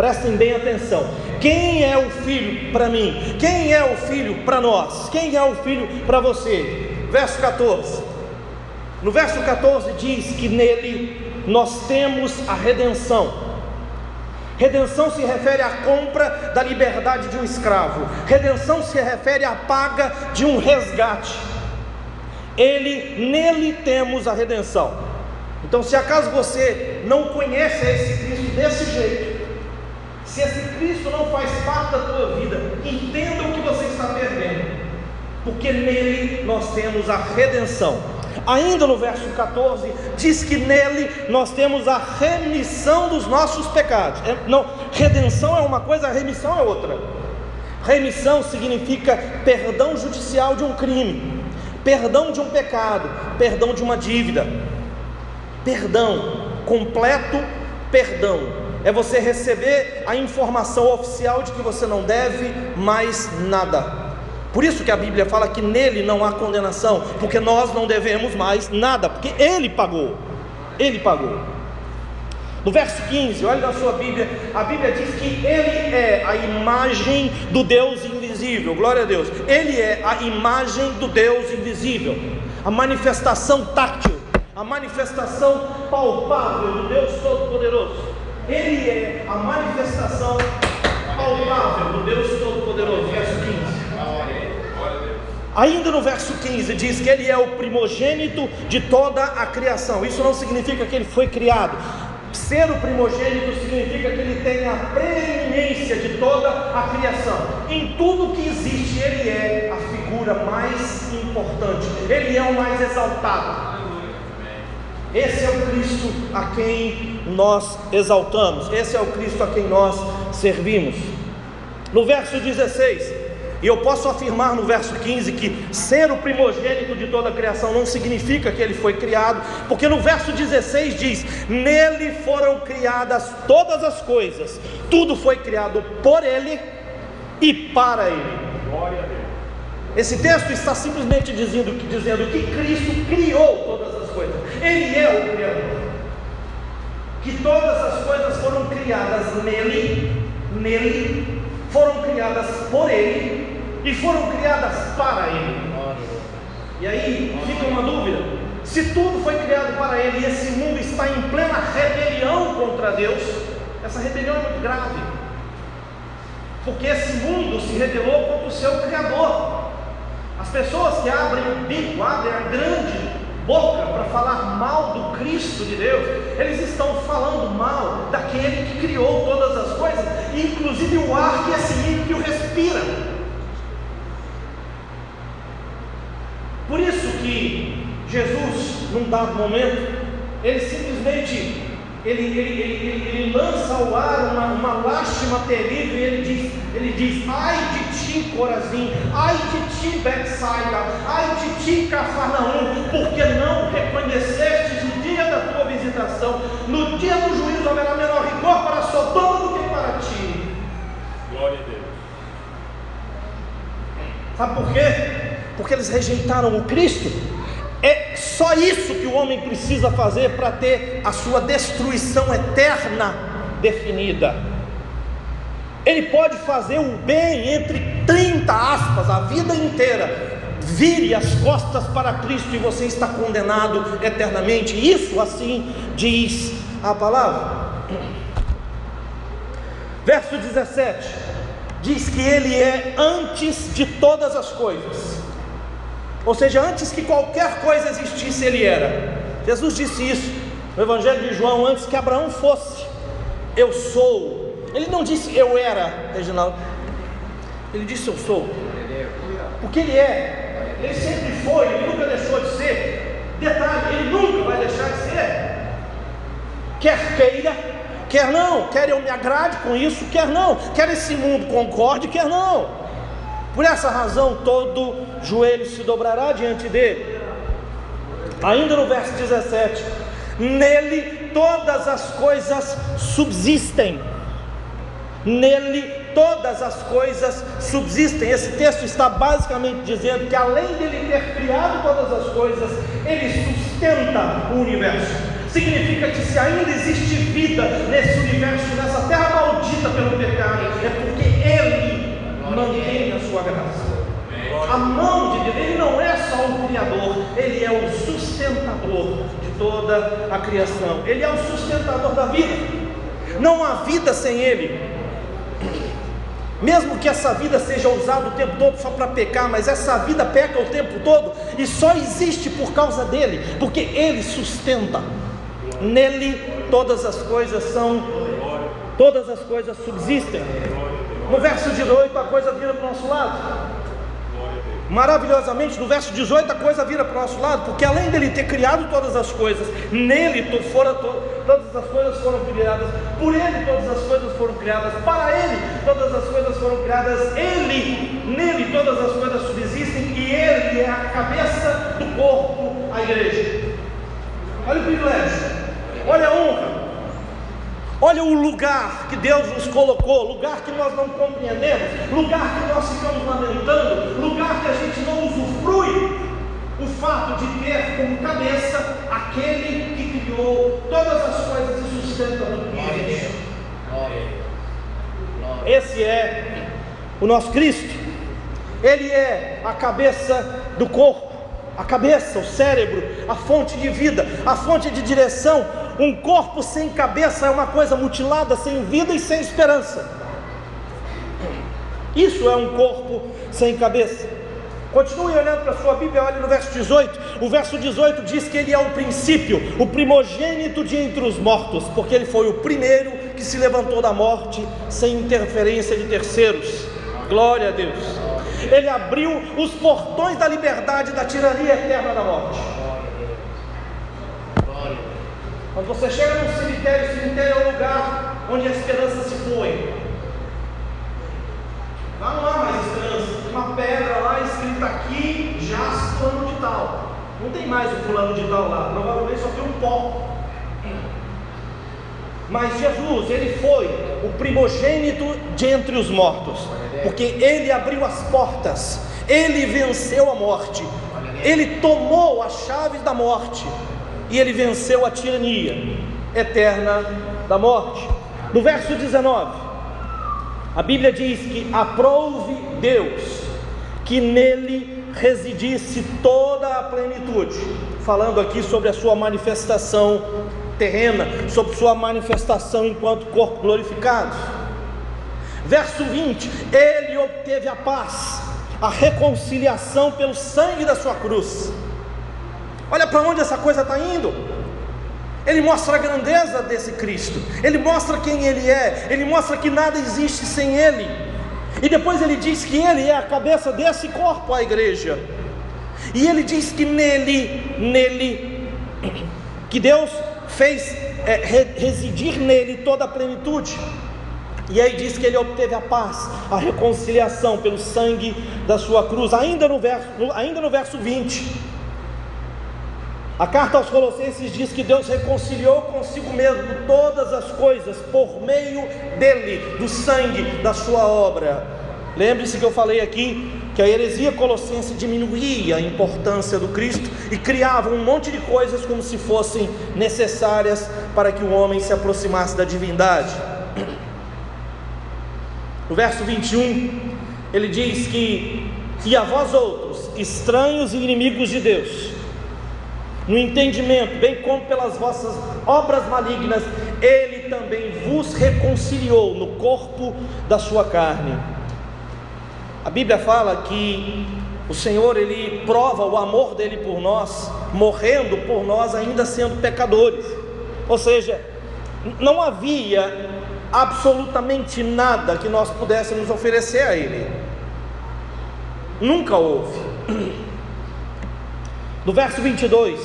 Prestem bem atenção. Quem é o filho para mim? Quem é o filho para nós? Quem é o filho para você? Verso 14. No verso 14 diz que nele nós temos a redenção. Redenção se refere à compra da liberdade de um escravo. Redenção se refere à paga de um resgate. Ele, nele temos a redenção. Então, se acaso você não conhece esse Cristo desse jeito, se esse Cristo não faz parte da tua vida, entenda o que você está perdendo, porque nele nós temos a redenção. Ainda no verso 14, diz que nele nós temos a remissão dos nossos pecados. É, não, redenção é uma coisa, remissão é outra. Remissão significa perdão judicial de um crime, perdão de um pecado, perdão de uma dívida. Perdão, completo perdão. É você receber a informação oficial de que você não deve mais nada. Por isso que a Bíblia fala que nele não há condenação, porque nós não devemos mais nada, porque ele pagou. Ele pagou. No verso 15, olha na sua Bíblia, a Bíblia diz que ele é a imagem do Deus invisível. Glória a Deus. Ele é a imagem do Deus invisível, a manifestação táctil, a manifestação palpável do Deus Todo-Poderoso. Ele é a manifestação palpável do Deus Todo-Poderoso. Verso 15. Ainda no verso 15 diz que ele é o primogênito de toda a criação. Isso não significa que ele foi criado. Ser o primogênito significa que ele tem a preeminência de toda a criação. Em tudo que existe, ele é a figura mais importante. Ele é o mais exaltado. Esse é o Cristo a quem nós exaltamos. Esse é o Cristo a quem nós servimos. No verso 16, e eu posso afirmar no verso 15 que ser o primogênito de toda a criação não significa que ele foi criado, porque no verso 16 diz: Nele foram criadas todas as coisas, tudo foi criado por ele e para ele. Esse texto está simplesmente dizendo, dizendo que Cristo criou Ele é o Criador. Que todas as coisas foram criadas nele, nele, foram criadas por Ele e foram criadas para Ele. E aí fica uma dúvida: se tudo foi criado para Ele e esse mundo está em plena rebelião contra Deus, essa rebelião é muito grave, porque esse mundo se rebelou contra o seu Criador. As pessoas que abrem o bico, abrem a grande boca para falar mal do Cristo de Deus, eles estão falando mal daquele que criou todas as coisas, inclusive o ar que esse ímpio respira. Por isso que Jesus, num dado momento, ele simplesmente ele, ele, ele, ele, lança ao ar uma, uma lástima terrível e ele diz, ele diz, ai de ti Corazim, ai de ti Betsaida, ai de ti Cafarnaum, porque não reconheceste o dia da tua visitação, no dia do juízo haverá menor rigor para Sodoma do que para ti. Glória a Deus. Sabe por quê? porque eles rejeitaram o Cristo. É só isso que o homem precisa fazer para ter a sua destruição eterna definida. Ele pode fazer o bem entre 30 aspas a vida inteira. Vire as costas para Cristo e você está condenado eternamente. Isso assim diz a palavra. Verso 17 diz que ele é antes de todas as coisas. Ou seja, antes que qualquer coisa existisse, ele era. Jesus disse isso no Evangelho de João, antes que Abraão fosse. Eu sou. Ele não disse eu era, Reginaldo. Ele disse eu sou. Porque ele é. Ele sempre foi, ele nunca deixou de ser. Detalhe, ele nunca vai deixar de ser. Quer queira, quer não, quer eu me agrade com isso, quer não, quer esse mundo concorde, quer não. Por essa razão, todo joelho se dobrará diante dele. Ainda no verso 17: Nele todas as coisas subsistem. Nele todas as coisas subsistem. Esse texto está basicamente dizendo que além dele ter criado todas as coisas, ele sustenta o universo. Significa que se ainda existe vida nesse universo, nessa terra maldita pelo pecado, é porque ele mantém a sua graça. A mão de Deus, Ele não é só o Criador, Ele é o sustentador de toda a criação, Ele é o sustentador da vida. Não há vida sem Ele. Mesmo que essa vida seja usada o tempo todo só para pecar, mas essa vida peca o tempo todo e só existe por causa dele, porque ele sustenta. Nele todas as coisas são, todas as coisas subsistem. No verso 18 a coisa vira para o nosso lado maravilhosamente, no verso 18 a coisa vira para o nosso lado, porque além dele ter criado todas as coisas, nele fora to, todas as coisas foram criadas, por ele todas as coisas foram criadas, para ele todas as coisas foram criadas, ele, nele todas as coisas subsistem e ele é a cabeça do corpo, a igreja. Olha o privilégio, olha a honra, Olha o lugar que Deus nos colocou, lugar que nós não compreendemos, lugar que nós ficamos lamentando, lugar que a gente não usufrui. O fato de ter como cabeça aquele que criou todas as coisas e sustenta tudo isso. Esse é o nosso Cristo. Ele é a cabeça do corpo, a cabeça, o cérebro, a fonte de vida, a fonte de direção, um corpo sem cabeça é uma coisa mutilada, sem vida e sem esperança. Isso é um corpo sem cabeça. Continue olhando para a sua Bíblia, olhe no verso 18. O verso 18 diz que ele é o princípio, o primogênito de entre os mortos, porque ele foi o primeiro que se levantou da morte sem interferência de terceiros. Glória a Deus. Ele abriu os portões da liberdade da tirania eterna da morte. Quando você chega num cemitério, o cemitério é o lugar onde a esperança se foi. Lá não há mais esperança. Tem uma pedra lá escrita aqui, já fulano de tal. Não tem mais o fulano de tal lá. Provavelmente só tem um pó. Mas Jesus, ele foi o primogênito de entre os mortos, porque ele abriu as portas, ele venceu a morte, ele tomou as chaves da morte e ele venceu a tirania eterna da morte. No verso 19, a Bíblia diz que aprouve Deus que nele residisse toda a plenitude, falando aqui sobre a sua manifestação terrena, sobre sua manifestação enquanto corpo glorificado. Verso 20: Ele obteve a paz, a reconciliação pelo sangue da sua cruz Olha para onde essa coisa está indo. Ele mostra a grandeza desse Cristo, ele mostra quem ele é, ele mostra que nada existe sem ele. E depois ele diz que ele é a cabeça desse corpo, a igreja. E ele diz que nele, nele, que Deus fez é, residir nele toda a plenitude. E aí diz que ele obteve a paz, a reconciliação pelo sangue da sua cruz, ainda no verso, ainda no verso 20. A carta aos Colossenses diz que Deus reconciliou consigo mesmo todas as coisas por meio dele, do sangue da sua obra. Lembre-se que eu falei aqui que a heresia colossense diminuía a importância do Cristo e criava um monte de coisas como se fossem necessárias para que o homem se aproximasse da divindade. No verso 21, ele diz que: E a vós outros, estranhos e inimigos de Deus, no entendimento, bem como pelas vossas obras malignas, ele também vos reconciliou no corpo da sua carne. A Bíblia fala que o Senhor ele prova o amor dele por nós, morrendo por nós ainda sendo pecadores. Ou seja, não havia absolutamente nada que nós pudéssemos oferecer a ele. Nunca houve. No verso 22,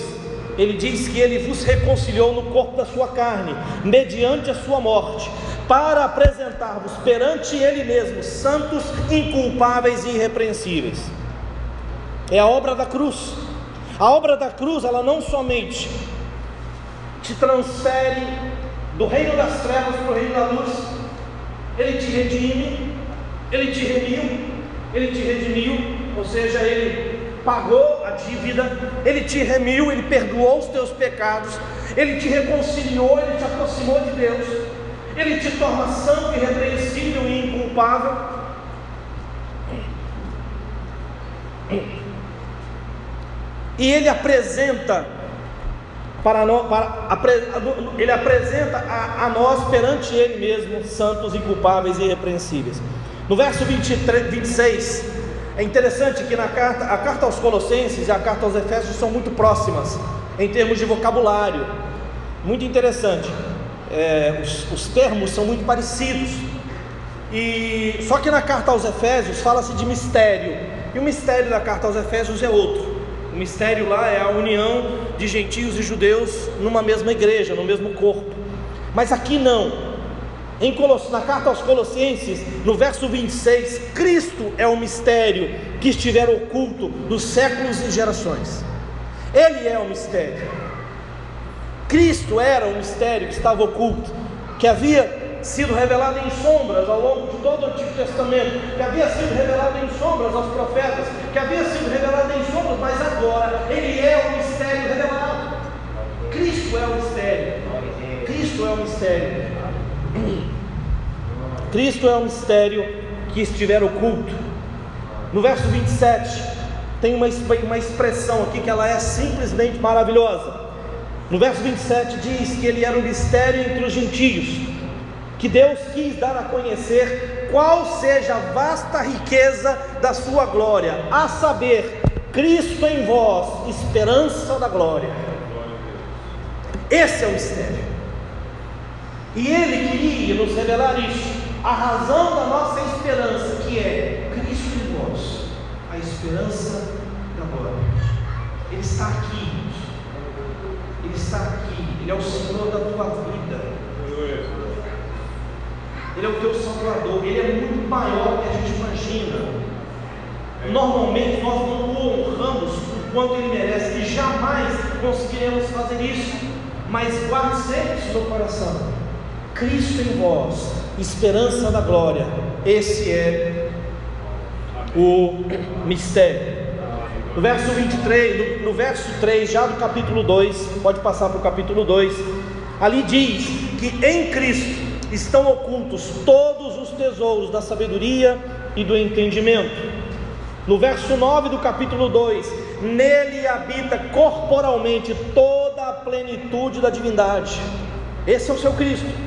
ele diz que ele vos reconciliou no corpo da sua carne, mediante a sua morte, para apresentar-vos perante ele mesmo santos, inculpáveis e irrepreensíveis. É a obra da cruz. A obra da cruz, ela não somente te transfere do reino das trevas para o reino da luz, ele te redime, ele te remiu, ele te redimiu, ou seja, ele pagou a dívida, Ele te remiu, Ele perdoou os teus pecados, Ele te reconciliou, Ele te aproximou de Deus, Ele te torna santo, irrepreensível e inculpável. E Ele apresenta para, nós, ele apresenta a, a, nós perante ele mesmo, santos, inculpáveis e irrepreensíveis. No verso 23, 26, é interessante que na carta, a carta aos Colossenses e a carta aos Efésios são muito próximas em termos de vocabulário. Muito interessante. É, os, os termos são muito parecidos. E só que na carta aos Efésios fala-se de mistério. E o mistério da carta aos Efésios é outro. O mistério lá é a união de gentios e judeus numa mesma igreja, no mesmo corpo. Mas aqui não. Em. Na carta aos Colossenses, no verso 26, Cristo é o mistério que estiver oculto dos séculos e gerações. Ele é o mistério. Cristo era o mistério que estava oculto, que havia sido revelado em sombras ao longo de todo o Antigo Testamento, que havia sido revelado em sombras aos profetas, que havia sido revelado em sombras, mas agora ele é o mistério revelado. Cristo é o mistério. Cristo é o mistério. Cristo é o mistério que estiver oculto. No verso 27, tem uma, uma expressão aqui que ela é simplesmente maravilhosa. No verso 27 diz que ele era o mistério entre os gentios que Deus quis dar a conhecer qual seja a vasta riqueza da sua glória, a saber, Cristo em vós, esperança da glória. Esse é o mistério. E ele queria nos revelar isso, a razão da nossa esperança, que é Cristo em vós, a esperança da glória. Ele está aqui, ele está aqui, ele é o Senhor da tua vida. Ele é o teu Salvador, Ele é muito maior do que a gente imagina. Normalmente nós não o honramos o quanto Ele merece e jamais conseguiremos fazer isso. Mas guarde sempre isso no coração. Cristo em vós, esperança da glória. Esse é o mistério. No verso 23, no, no verso 3, já do capítulo 2, pode passar para o capítulo 2, ali diz que em Cristo estão ocultos todos os tesouros da sabedoria e do entendimento. No verso 9 do capítulo 2, nele habita corporalmente toda a plenitude da divindade. Esse é o seu Cristo.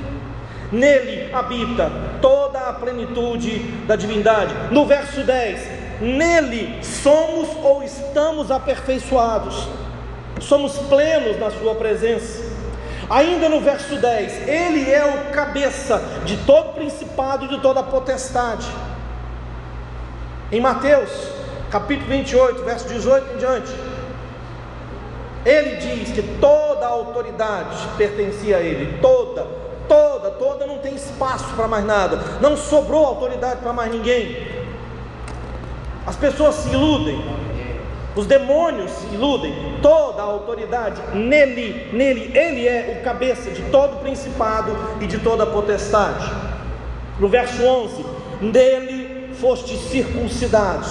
Nele habita toda a plenitude da divindade. No verso 10, nele somos ou estamos aperfeiçoados, somos plenos na Sua presença. Ainda no verso 10, ele é o cabeça de todo principado e de toda potestade. Em Mateus, capítulo 28, verso 18 em diante, ele diz que toda a autoridade pertencia a ele, toda, toda, não tem espaço para mais nada, não sobrou autoridade para mais ninguém. As pessoas se iludem, os demônios se iludem, toda a autoridade nele, nele, ele é o cabeça de todo principado e de toda potestade. No verso 11, nele fostes circuncidados,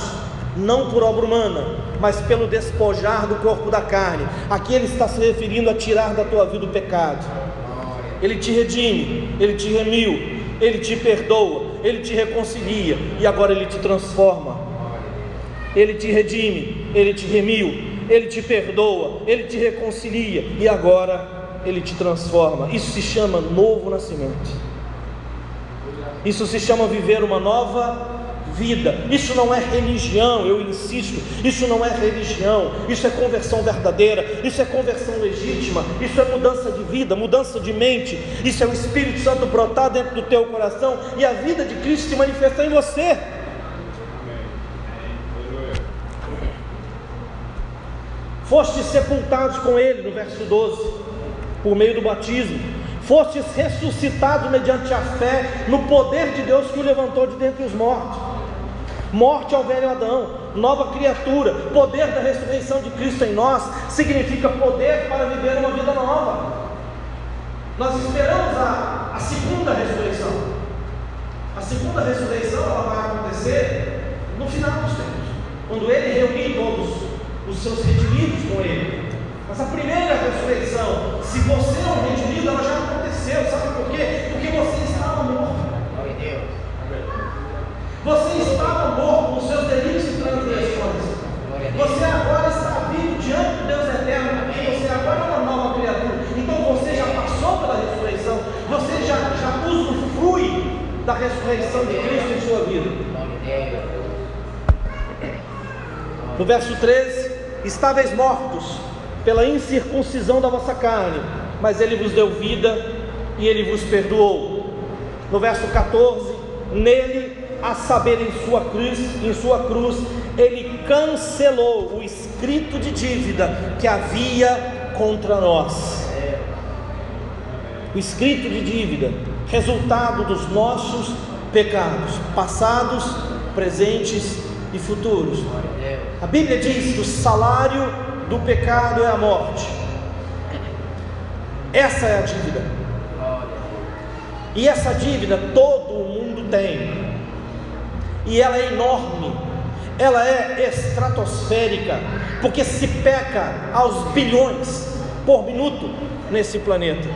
não por obra humana, mas pelo despojar do corpo da carne. Aqui ele está se referindo a tirar da tua vida o pecado. Ele te redime, ele te remiu, ele te perdoa, ele te reconcilia e agora ele te transforma ele te redime, Ele te remiu, Ele te perdoa, Ele te reconcilia e agora Ele te transforma. Isso se chama novo nascimento. Isso se chama viver uma nova vida. Isso não é religião, eu insisto. Isso não é religião. Isso é conversão verdadeira. Isso é conversão legítima. Isso é mudança de vida, mudança de mente. Isso é o Espírito Santo brotar dentro do teu coração e a vida de Cristo se manifestar em você. Fostes sepultados com ele, no verso 12, por meio do batismo. Fostes ressuscitados mediante a fé no poder de Deus que o levantou de dentre os mortos. Morte ao velho Adão, nova criatura, poder da ressurreição de Cristo em nós, significa poder para viver uma vida nova. Nós esperamos a, a segunda ressurreição. A segunda ressurreição ela vai acontecer no final dos tempos, quando ele reunir todos os seus redimidos com ele. Mas a primeira ressurreição, se você é um redimido, ela já aconteceu. Sabe por quê? Porque você Você agora está vivo diante do Deus eterno também. Você agora é uma nova criatura. Então você já passou pela ressurreição. Você já, já usufrui da ressurreição de Cristo em sua vida. No verso 13: Estáveis mortos pela incircuncisão da vossa carne, mas Ele vos deu vida e Ele vos perdoou. No verso 14: Nele, a saber, em sua cruz, em sua cruz Ele cancelou o escrito de dívida que havia contra nós. O escrito de dívida, resultado dos nossos pecados, passados, presentes e futuros. A Bíblia diz que o salário do pecado é a morte. Essa é a dívida. E essa dívida todo mundo tem. E ela é enorme. Ela é estratosférica, porque se peca aos bilhões por minuto nesse planeta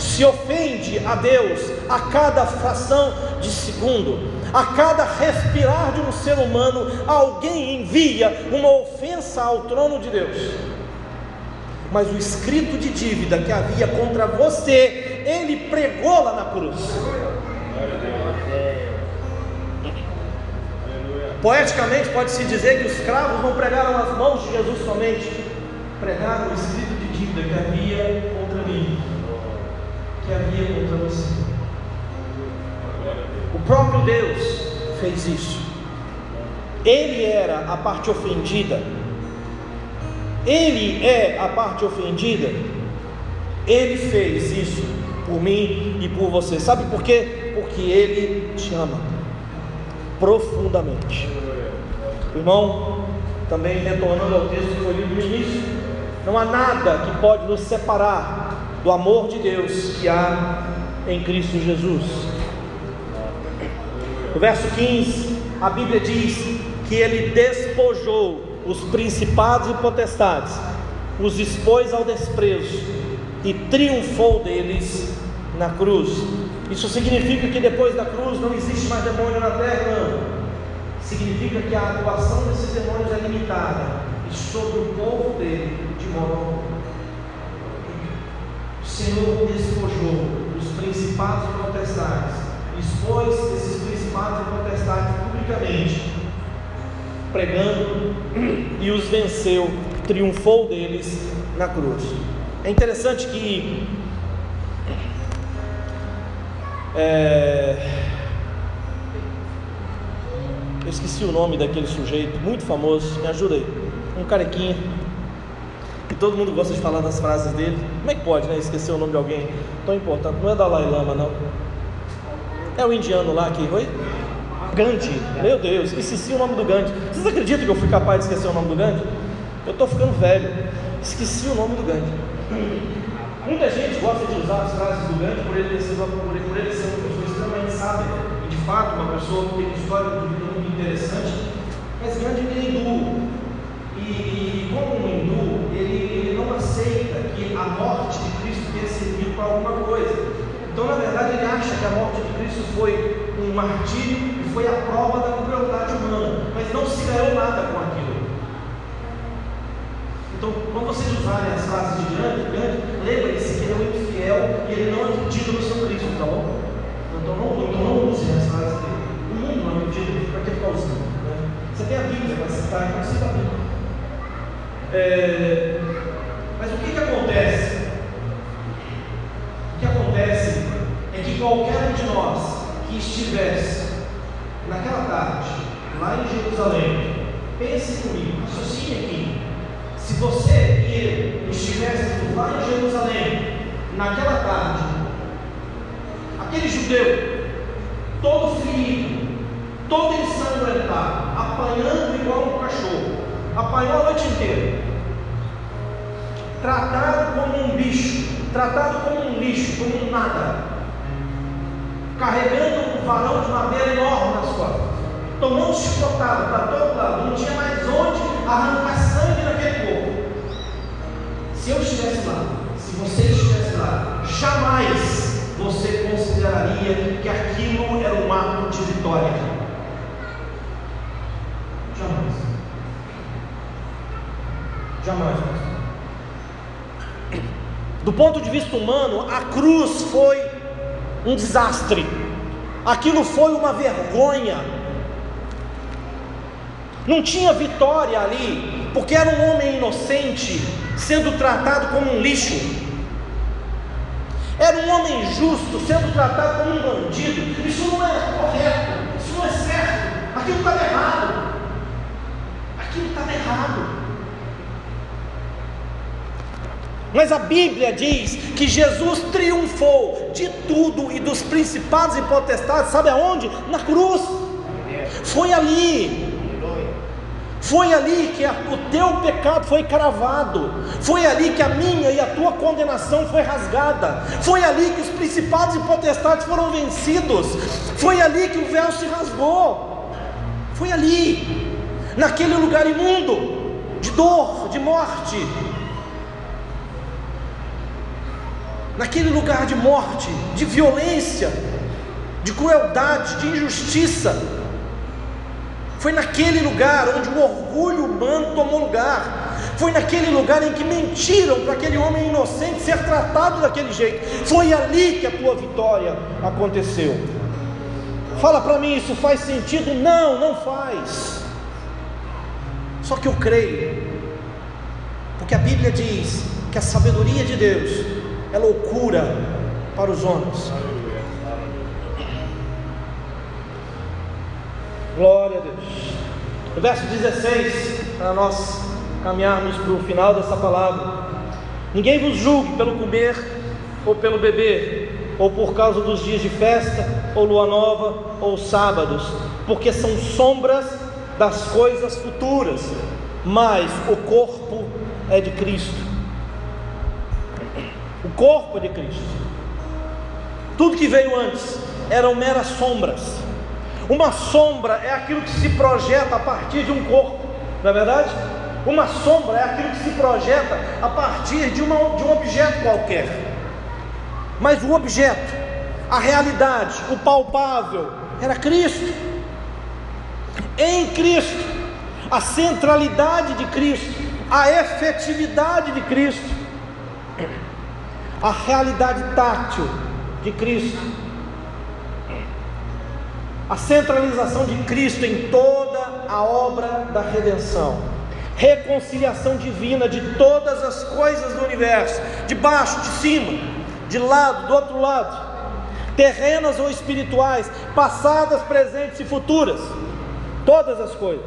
se ofende a Deus a cada fração de segundo, a cada respirar de um ser humano, alguém envia uma ofensa ao trono de Deus. Mas o escrito de dívida que havia contra você, ele pregou lá na cruz. Poeticamente pode-se dizer que os cravos não pregaram as mãos de Jesus somente, pregaram o escrito de dívida que havia contra mim que havia contra você. O próprio Deus fez isso. Ele era a parte ofendida. Ele é a parte ofendida. Ele fez isso por mim e por você. Sabe por quê? Porque Ele te ama profundamente. Irmão, também retornando ao texto que foi lido no início, não há nada que pode nos separar do amor de Deus que há em Cristo Jesus. No verso 15, a Bíblia diz que ele despojou os principados e potestades, os expôs ao desprezo e triunfou deles na cruz. Isso significa que depois da cruz não existe mais demônio na terra, não. Significa que a atuação desses demônios é limitada e sobre o povo dele de modo algum. Senhor despojou os principados e potestades, expôs esses principados e potestades publicamente, pregando e os venceu, triunfou deles na cruz. É interessante que é, eu esqueci o nome daquele sujeito muito famoso, me ajuda aí, um carequinha e todo mundo gosta de falar das frases dele. Como é que pode, né? Esquecer o nome de alguém tão importante. Não é Dalai Lama, não. É o indiano lá que. Oi? Gandhi. Meu Deus, esqueci o nome do Gandhi. Vocês acreditam que eu fui capaz de esquecer o nome do Gandhi? Eu estou ficando velho. Esqueci o nome do Gandhi. Muita gente gosta de usar as frases do Gandhi por ele ser por ele, por ele ser uma pessoa extremamente sábia. E de fato, uma pessoa que tem uma história muito interessante. Mas Gandhi é hindu. E, e como um hindu, ele, ele não aceita que a morte de Cristo tenha servido para alguma coisa. Então, na verdade, ele acha que a morte de Cristo foi um martírio e foi a prova da crueldade humana, mas não se ganhou nada com aquilo. Então, quando vocês usarem as frases de grande, grande lembrem-se que ele é muito fiel e ele não acredita no seu Cristo, tá bom? Então não, então não usem as frases dele. O mundo não acredita, para que ficar usando? Né? Você tem a Bíblia para citar, então cita a Bíblia. É, mas o que, que acontece? O que acontece é que qualquer um de nós que estivesse naquela tarde, lá em Jerusalém, pense comigo, raciocine aqui. Se você e eu estivéssemos lá em Jerusalém, naquela tarde, aquele judeu, todo ferido, todo ensanguentado, apanhando igual um cachorro, apanhou a noite inteira, tratado como um bicho, tratado como um lixo, como um nada, carregando um varão de madeira enorme nas costas, tomando chicotado para todo lado, não tinha mais onde arrancar sangue. Se eu estivesse lá, se você estivesse lá, jamais você consideraria que aquilo era um ato de vitória. Jamais. Jamais. Do ponto de vista humano, a cruz foi um desastre. aquilo foi uma vergonha. Não tinha vitória ali, porque era um homem inocente sendo tratado como um lixo. Era um homem justo sendo tratado como um bandido. Isso não é correto, isso não é certo. Aquilo estava errado. Aquilo estava errado. Mas a Bíblia diz que Jesus triunfou de tudo e dos principados e potestades, sabe aonde? Na cruz. Foi ali. Foi ali que a, o teu pecado foi cravado. Foi ali que a minha e a tua condenação foi rasgada. Foi ali que os principados e potestades foram vencidos. Foi ali que o véu se rasgou. Foi ali, naquele lugar imundo, de dor, de morte, naquele lugar de morte, de violência, de crueldade, de injustiça. Foi naquele lugar onde o orgulho humano tomou lugar. Foi naquele lugar em que mentiram para aquele homem inocente ser tratado daquele jeito. Foi ali que a tua vitória aconteceu. Fala para mim, isso faz sentido? Não, não faz. Só que eu creio, porque a Bíblia diz que a sabedoria de Deus é loucura para os homens. Glória a Deus. No verso 16, para nós caminharmos para o final dessa palavra. Ninguém vos julgue pelo comer ou pelo beber, ou por causa dos dias de festa, ou lua nova, ou sábados, porque são sombras das coisas futuras, mas o corpo é de Cristo o corpo de Cristo. Tudo que veio antes eram meras sombras. Uma sombra é aquilo que se projeta a partir de um corpo, não é verdade? Uma sombra é aquilo que se projeta a partir de, uma, de um objeto qualquer. Mas o objeto, a realidade, o palpável, era Cristo. Em Cristo, a centralidade de Cristo, a efetividade de Cristo a realidade tátil de Cristo, a centralização de Cristo em toda a obra da redenção, reconciliação divina de todas as coisas do universo, de baixo, de cima, de lado, do outro lado, terrenas ou espirituais, passadas, presentes e futuras, todas as coisas.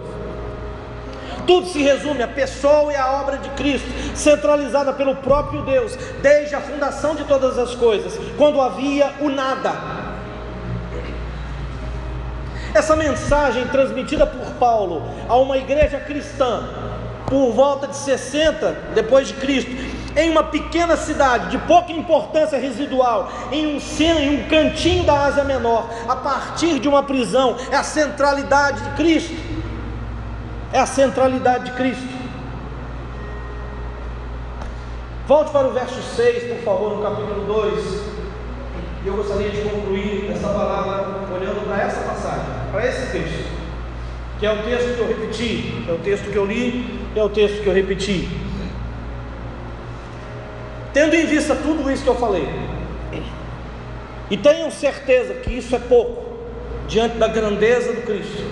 Tudo se resume à pessoa e à obra de Cristo, centralizada pelo próprio Deus, desde a fundação de todas as coisas, quando havia o nada. Essa mensagem transmitida por Paulo a uma igreja cristã por volta de 60 depois de Cristo, em uma pequena cidade de pouca importância residual, em um em um cantinho da Ásia Menor, a partir de uma prisão, é a centralidade de Cristo é a centralidade de Cristo. Volte para o verso 6, por favor, no capítulo 2. E eu gostaria de concluir essa palavra olhando para essa passagem, para esse texto, que é o texto que eu repeti, é o texto que eu li, é o texto que eu repeti. Tendo em vista tudo isso que eu falei, e tenham certeza que isso é pouco diante da grandeza do Cristo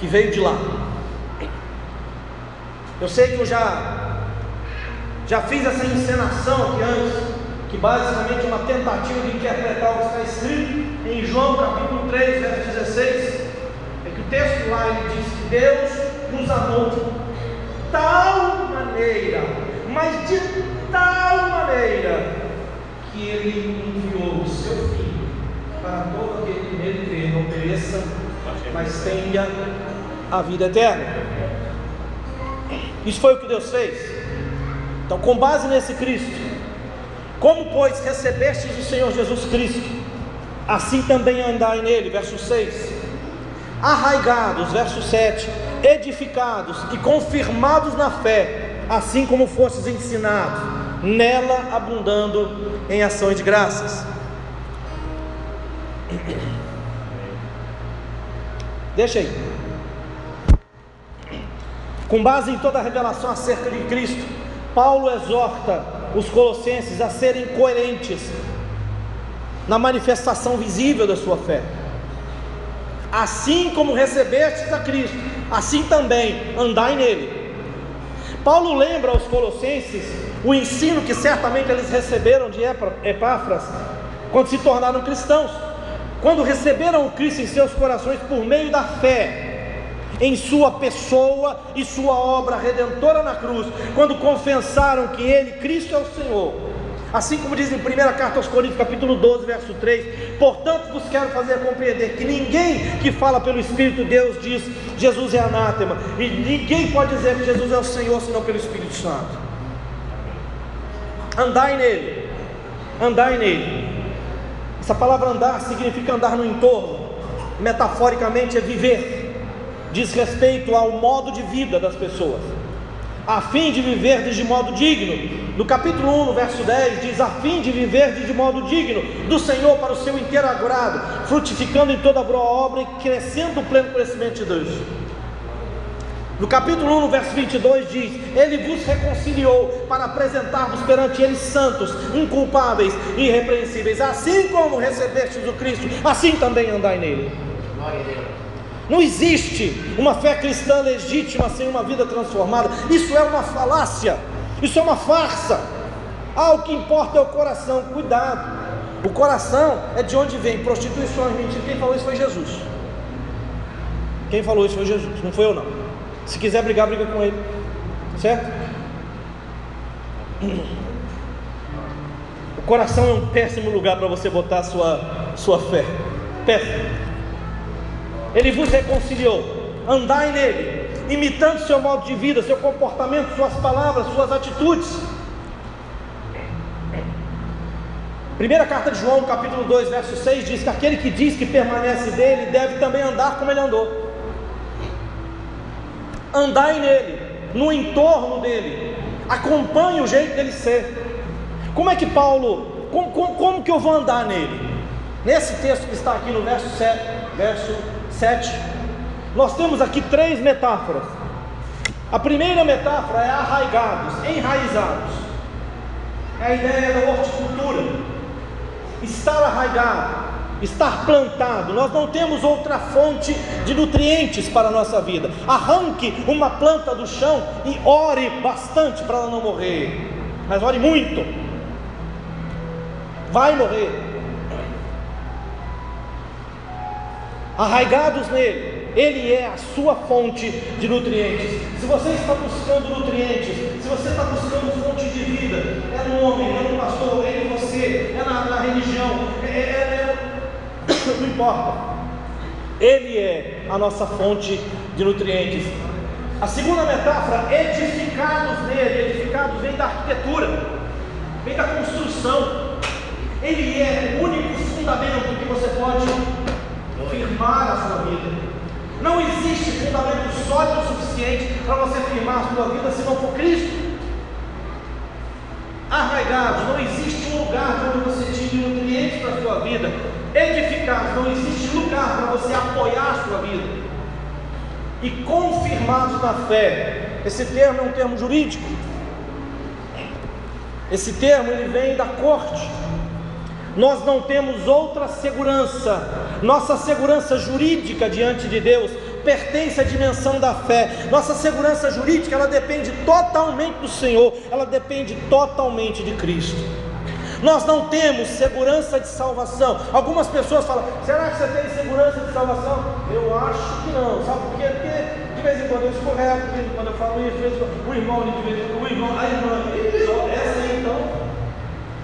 que veio de lá. Eu sei que eu já, já fiz essa encenação aqui antes, que basicamente é uma tentativa de interpretar o que está escrito em João capítulo 3, verso 16. É que o texto lá ele diz que Deus nos amou de tal maneira, mas de tal maneira, que ele enviou o seu filho para todo aquele que nele crê, não pereça, mas tenha a vida eterna. Isso foi o que Deus fez. Então, com base nesse Cristo, como pois recebestes o Senhor Jesus Cristo, assim também andai nele, verso 6. Arraigados, verso 7, edificados e confirmados na fé, assim como fostes ensinados, nela abundando em ações de graças. Deixa aí com base em toda a revelação acerca de Cristo, Paulo exorta os colossenses a serem coerentes na manifestação visível da sua fé. Assim como recebestes a Cristo, assim também andai nele. Paulo lembra aos Colossenses o ensino que certamente eles receberam de Epáfras quando se tornaram cristãos, quando receberam o Cristo em seus corações por meio da fé em sua pessoa e sua obra redentora na cruz, quando confessaram que ele, Cristo, é o Senhor. Assim como diz em 1 carta aos Coríntios, capítulo 12, verso 3: Portanto, vos quero fazer compreender que ninguém que fala pelo Espírito de Deus diz Jesus é anátema, e ninguém pode dizer que Jesus é o Senhor senão pelo Espírito Santo. Andai nele, andai nele. Essa palavra andar significa andar no entorno, metaforicamente é viver, diz respeito ao modo de vida das pessoas a fim de viver de modo digno. No capítulo 1, no verso 10, diz: a fim de viver de modo digno do Senhor para o seu inteiro agrado, frutificando em toda boa obra e crescendo o pleno conhecimento de Deus. No capítulo 1, no verso 22 diz: Ele vos reconciliou para apresentar-vos perante Ele santos, inculpáveis e irrepreensíveis, assim como recebestes o Cristo, assim também andai nele. Glória a Deus. Não existe uma fé cristã legítima sem uma vida transformada. Isso é uma falácia. Isso é uma farsa. Ah, o que importa é o coração. Cuidado. O coração é de onde vem prostituições, mentira. Quem falou isso foi Jesus. Quem falou isso foi Jesus, não foi eu não. Se quiser brigar, briga com ele. Certo? O coração é um péssimo lugar para você botar sua, sua fé. Péssimo. Ele vos reconciliou. Andai nele, imitando seu modo de vida, seu comportamento, suas palavras, suas atitudes. Primeira carta de João, capítulo 2, verso 6 diz que aquele que diz que permanece dele deve também andar como ele andou. Andai nele, no entorno dele, acompanhe o jeito dele ser. Como é que Paulo, como, como, que eu vou andar nele? Nesse texto que está aqui no verso 7, verso 7. Nós temos aqui três metáforas. A primeira metáfora é arraigados, enraizados. É a ideia da horticultura. Estar arraigado, estar plantado. Nós não temos outra fonte de nutrientes para a nossa vida. Arranque uma planta do chão e ore bastante para ela não morrer. Mas ore muito. Vai morrer. Arraigados nele, ele é a sua fonte de nutrientes. Se você está buscando nutrientes, se você está buscando fonte de vida, é no homem, é no pastor, é em você, é na, na religião, é, é, é, não importa. Ele é a nossa fonte de nutrientes. A segunda metáfora, edificados nele, edificados vem da arquitetura, vem da construção. Ele é o único fundamento que você pode firmar a sua vida. Não existe fundamento sólido suficiente para você firmar a sua vida se não for Cristo. Arraigados, não existe um lugar onde você tire nutrientes para a sua vida. Edificados, não existe lugar para você apoiar a sua vida. E confirmados na fé. Esse termo é um termo jurídico. Esse termo ele vem da corte nós não temos outra segurança. Nossa segurança jurídica diante de Deus pertence à dimensão da fé. Nossa segurança jurídica, ela depende totalmente do Senhor, ela depende totalmente de Cristo. Nós não temos segurança de salvação. Algumas pessoas falam: será que você tem segurança de salvação? Eu acho que não. Sabe por quê? Porque de vez em quando eu escorrego, de vez em quando eu falo isso, de vez em quando o irmão, de vez em quando o irmão, a irmã, essa aí então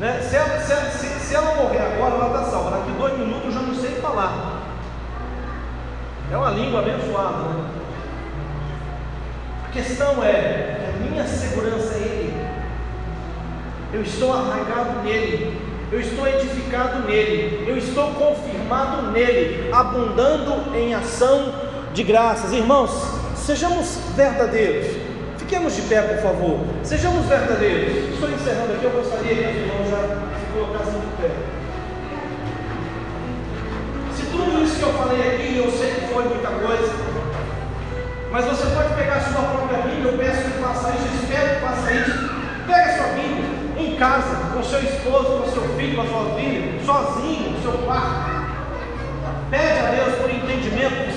né? Se, ela, se, se ela morrer agora, ela está salva. Daqui dois minutos eu já não sei falar. É uma língua abençoada. Né? A questão é que a minha segurança é Ele. Eu estou arraigado nele. Eu estou edificado nele. Eu estou confirmado nele. Abundando em ação de graças. Irmãos, sejamos verdadeiros. Fiquemos de pé, por favor. Sejamos verdadeiros. Estou encerrando aqui, eu gostaria que os irmãos já se colocassem tudo isso que eu falei aqui, eu sei que foi muita coisa, mas você pode pegar a sua própria Bíblia, eu peço que faça isso, espero que faça isso. Pega a sua Bíblia em casa, com seu esposo, com seu filho, com a sua filha, sozinho, no seu quarto. Pede a Deus por entendimento ação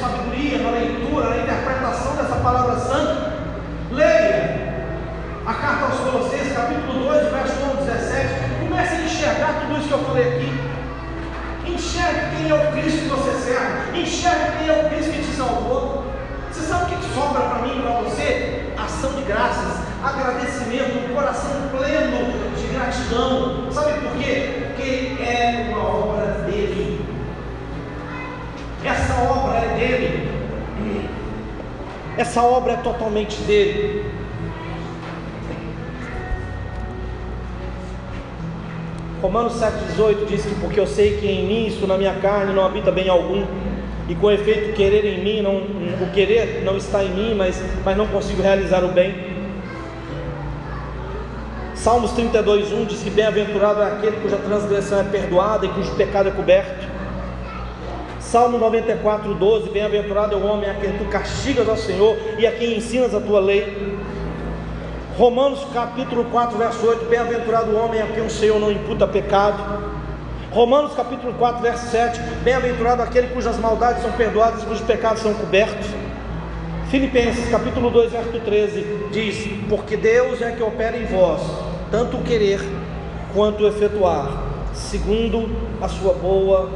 Essa obra é totalmente dele. Romanos 7,18 diz que porque eu sei que em mim, isso na minha carne, não habita bem algum, e com efeito querer em mim, não, o querer não está em mim, mas, mas não consigo realizar o bem. Salmos 32,1 diz que bem-aventurado é aquele cuja transgressão é perdoada e cujo pecado é coberto. Salmo 94,12: Bem-aventurado é o homem a quem tu castigas ao Senhor e a quem ensinas a tua lei. Romanos capítulo 4, verso 8: Bem-aventurado o homem a quem o Senhor não imputa pecado. Romanos capítulo 4, verso 7: Bem-aventurado aquele cujas maldades são perdoadas, cujos pecados são cobertos. Filipenses capítulo 2, verso 13 diz: Porque Deus é que opera em vós, tanto o querer quanto o efetuar, segundo a sua boa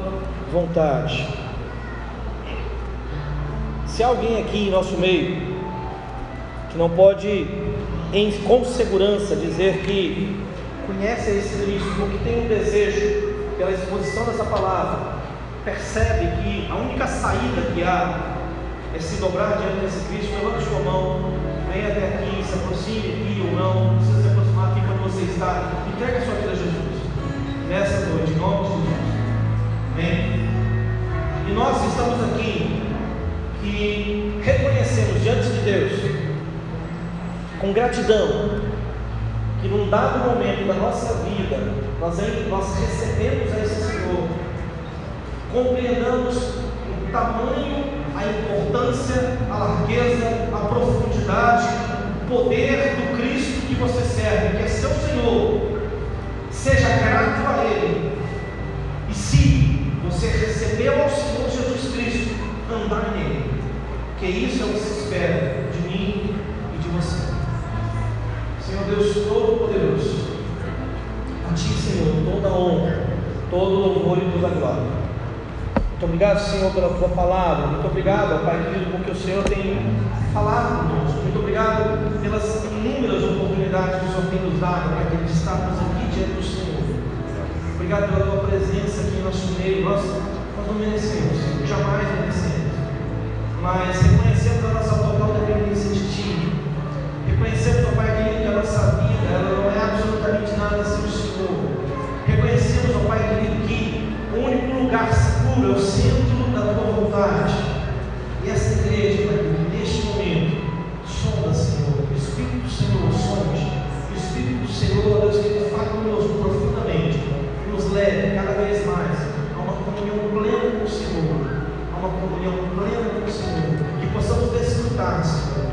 vontade. Se alguém aqui em nosso meio que não pode em, com segurança dizer que conhece esse Cristo, porque tem um desejo pela exposição dessa palavra, percebe que a única saída que há é se dobrar diante desse Cristo, levante sua mão, venha até aqui, se aproxime aqui ou não, não precisa se aproximar aqui quando você está, entregue a sua vida a Jesus, nessa noite, em nome de Jesus, amém? E nós estamos aqui que reconhecemos diante de Deus com gratidão, que num dado momento da nossa vida, nós, nós recebemos a esse Senhor, compreendamos o tamanho, a importância, a largueza, a profundidade, o poder do Cristo que você serve, que é seu Senhor. Seja grato a Ele. E se você recebeu ao Senhor Jesus Cristo, andar nele. Que isso é o que se espera de mim e de você. Senhor Deus Todo-Poderoso, a Ti, Senhor, toda honra, todo louvor e toda glória. Muito obrigado, Senhor, pela Tua palavra. Muito obrigado, Pai querido, porque o Senhor tem falado conosco. Muito obrigado pelas inúmeras oportunidades que o Senhor tem nos dado para que estarmos aqui diante do Senhor. Obrigado pela Tua presença aqui em nosso meio. Nós, nós não merecemos, jamais merecemos. Mas reconhecemos a nossa total dependência de Ti Reconhecemos, Pai querido, que a nossa vida ela não é absolutamente nada sem o Senhor. Reconhecemos, Pai querido, que o único lugar seguro é o centro da tua vontade. E essa igreja, Pai querido, neste momento, sonda, Senhor, o Espírito do Senhor, sonde. O Espírito do Senhor, Deus, Ele fale conosco profundamente, nos leve cada vez mais a uma comunhão plena com o Senhor, uma comunhão plena com o Senhor, que possamos desfrutar, Senhor,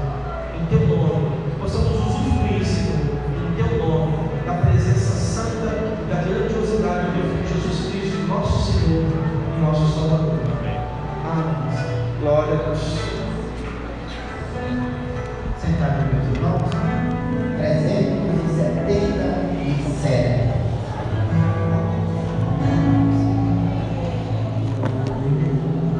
em Teu nome possamos usufruir, Senhor, em Teu nome, da presença santa e da grandiosidade do Teu Filho Jesus Cristo, nosso Senhor e nosso Salvador. Amém. Glória a Deus. Sentado,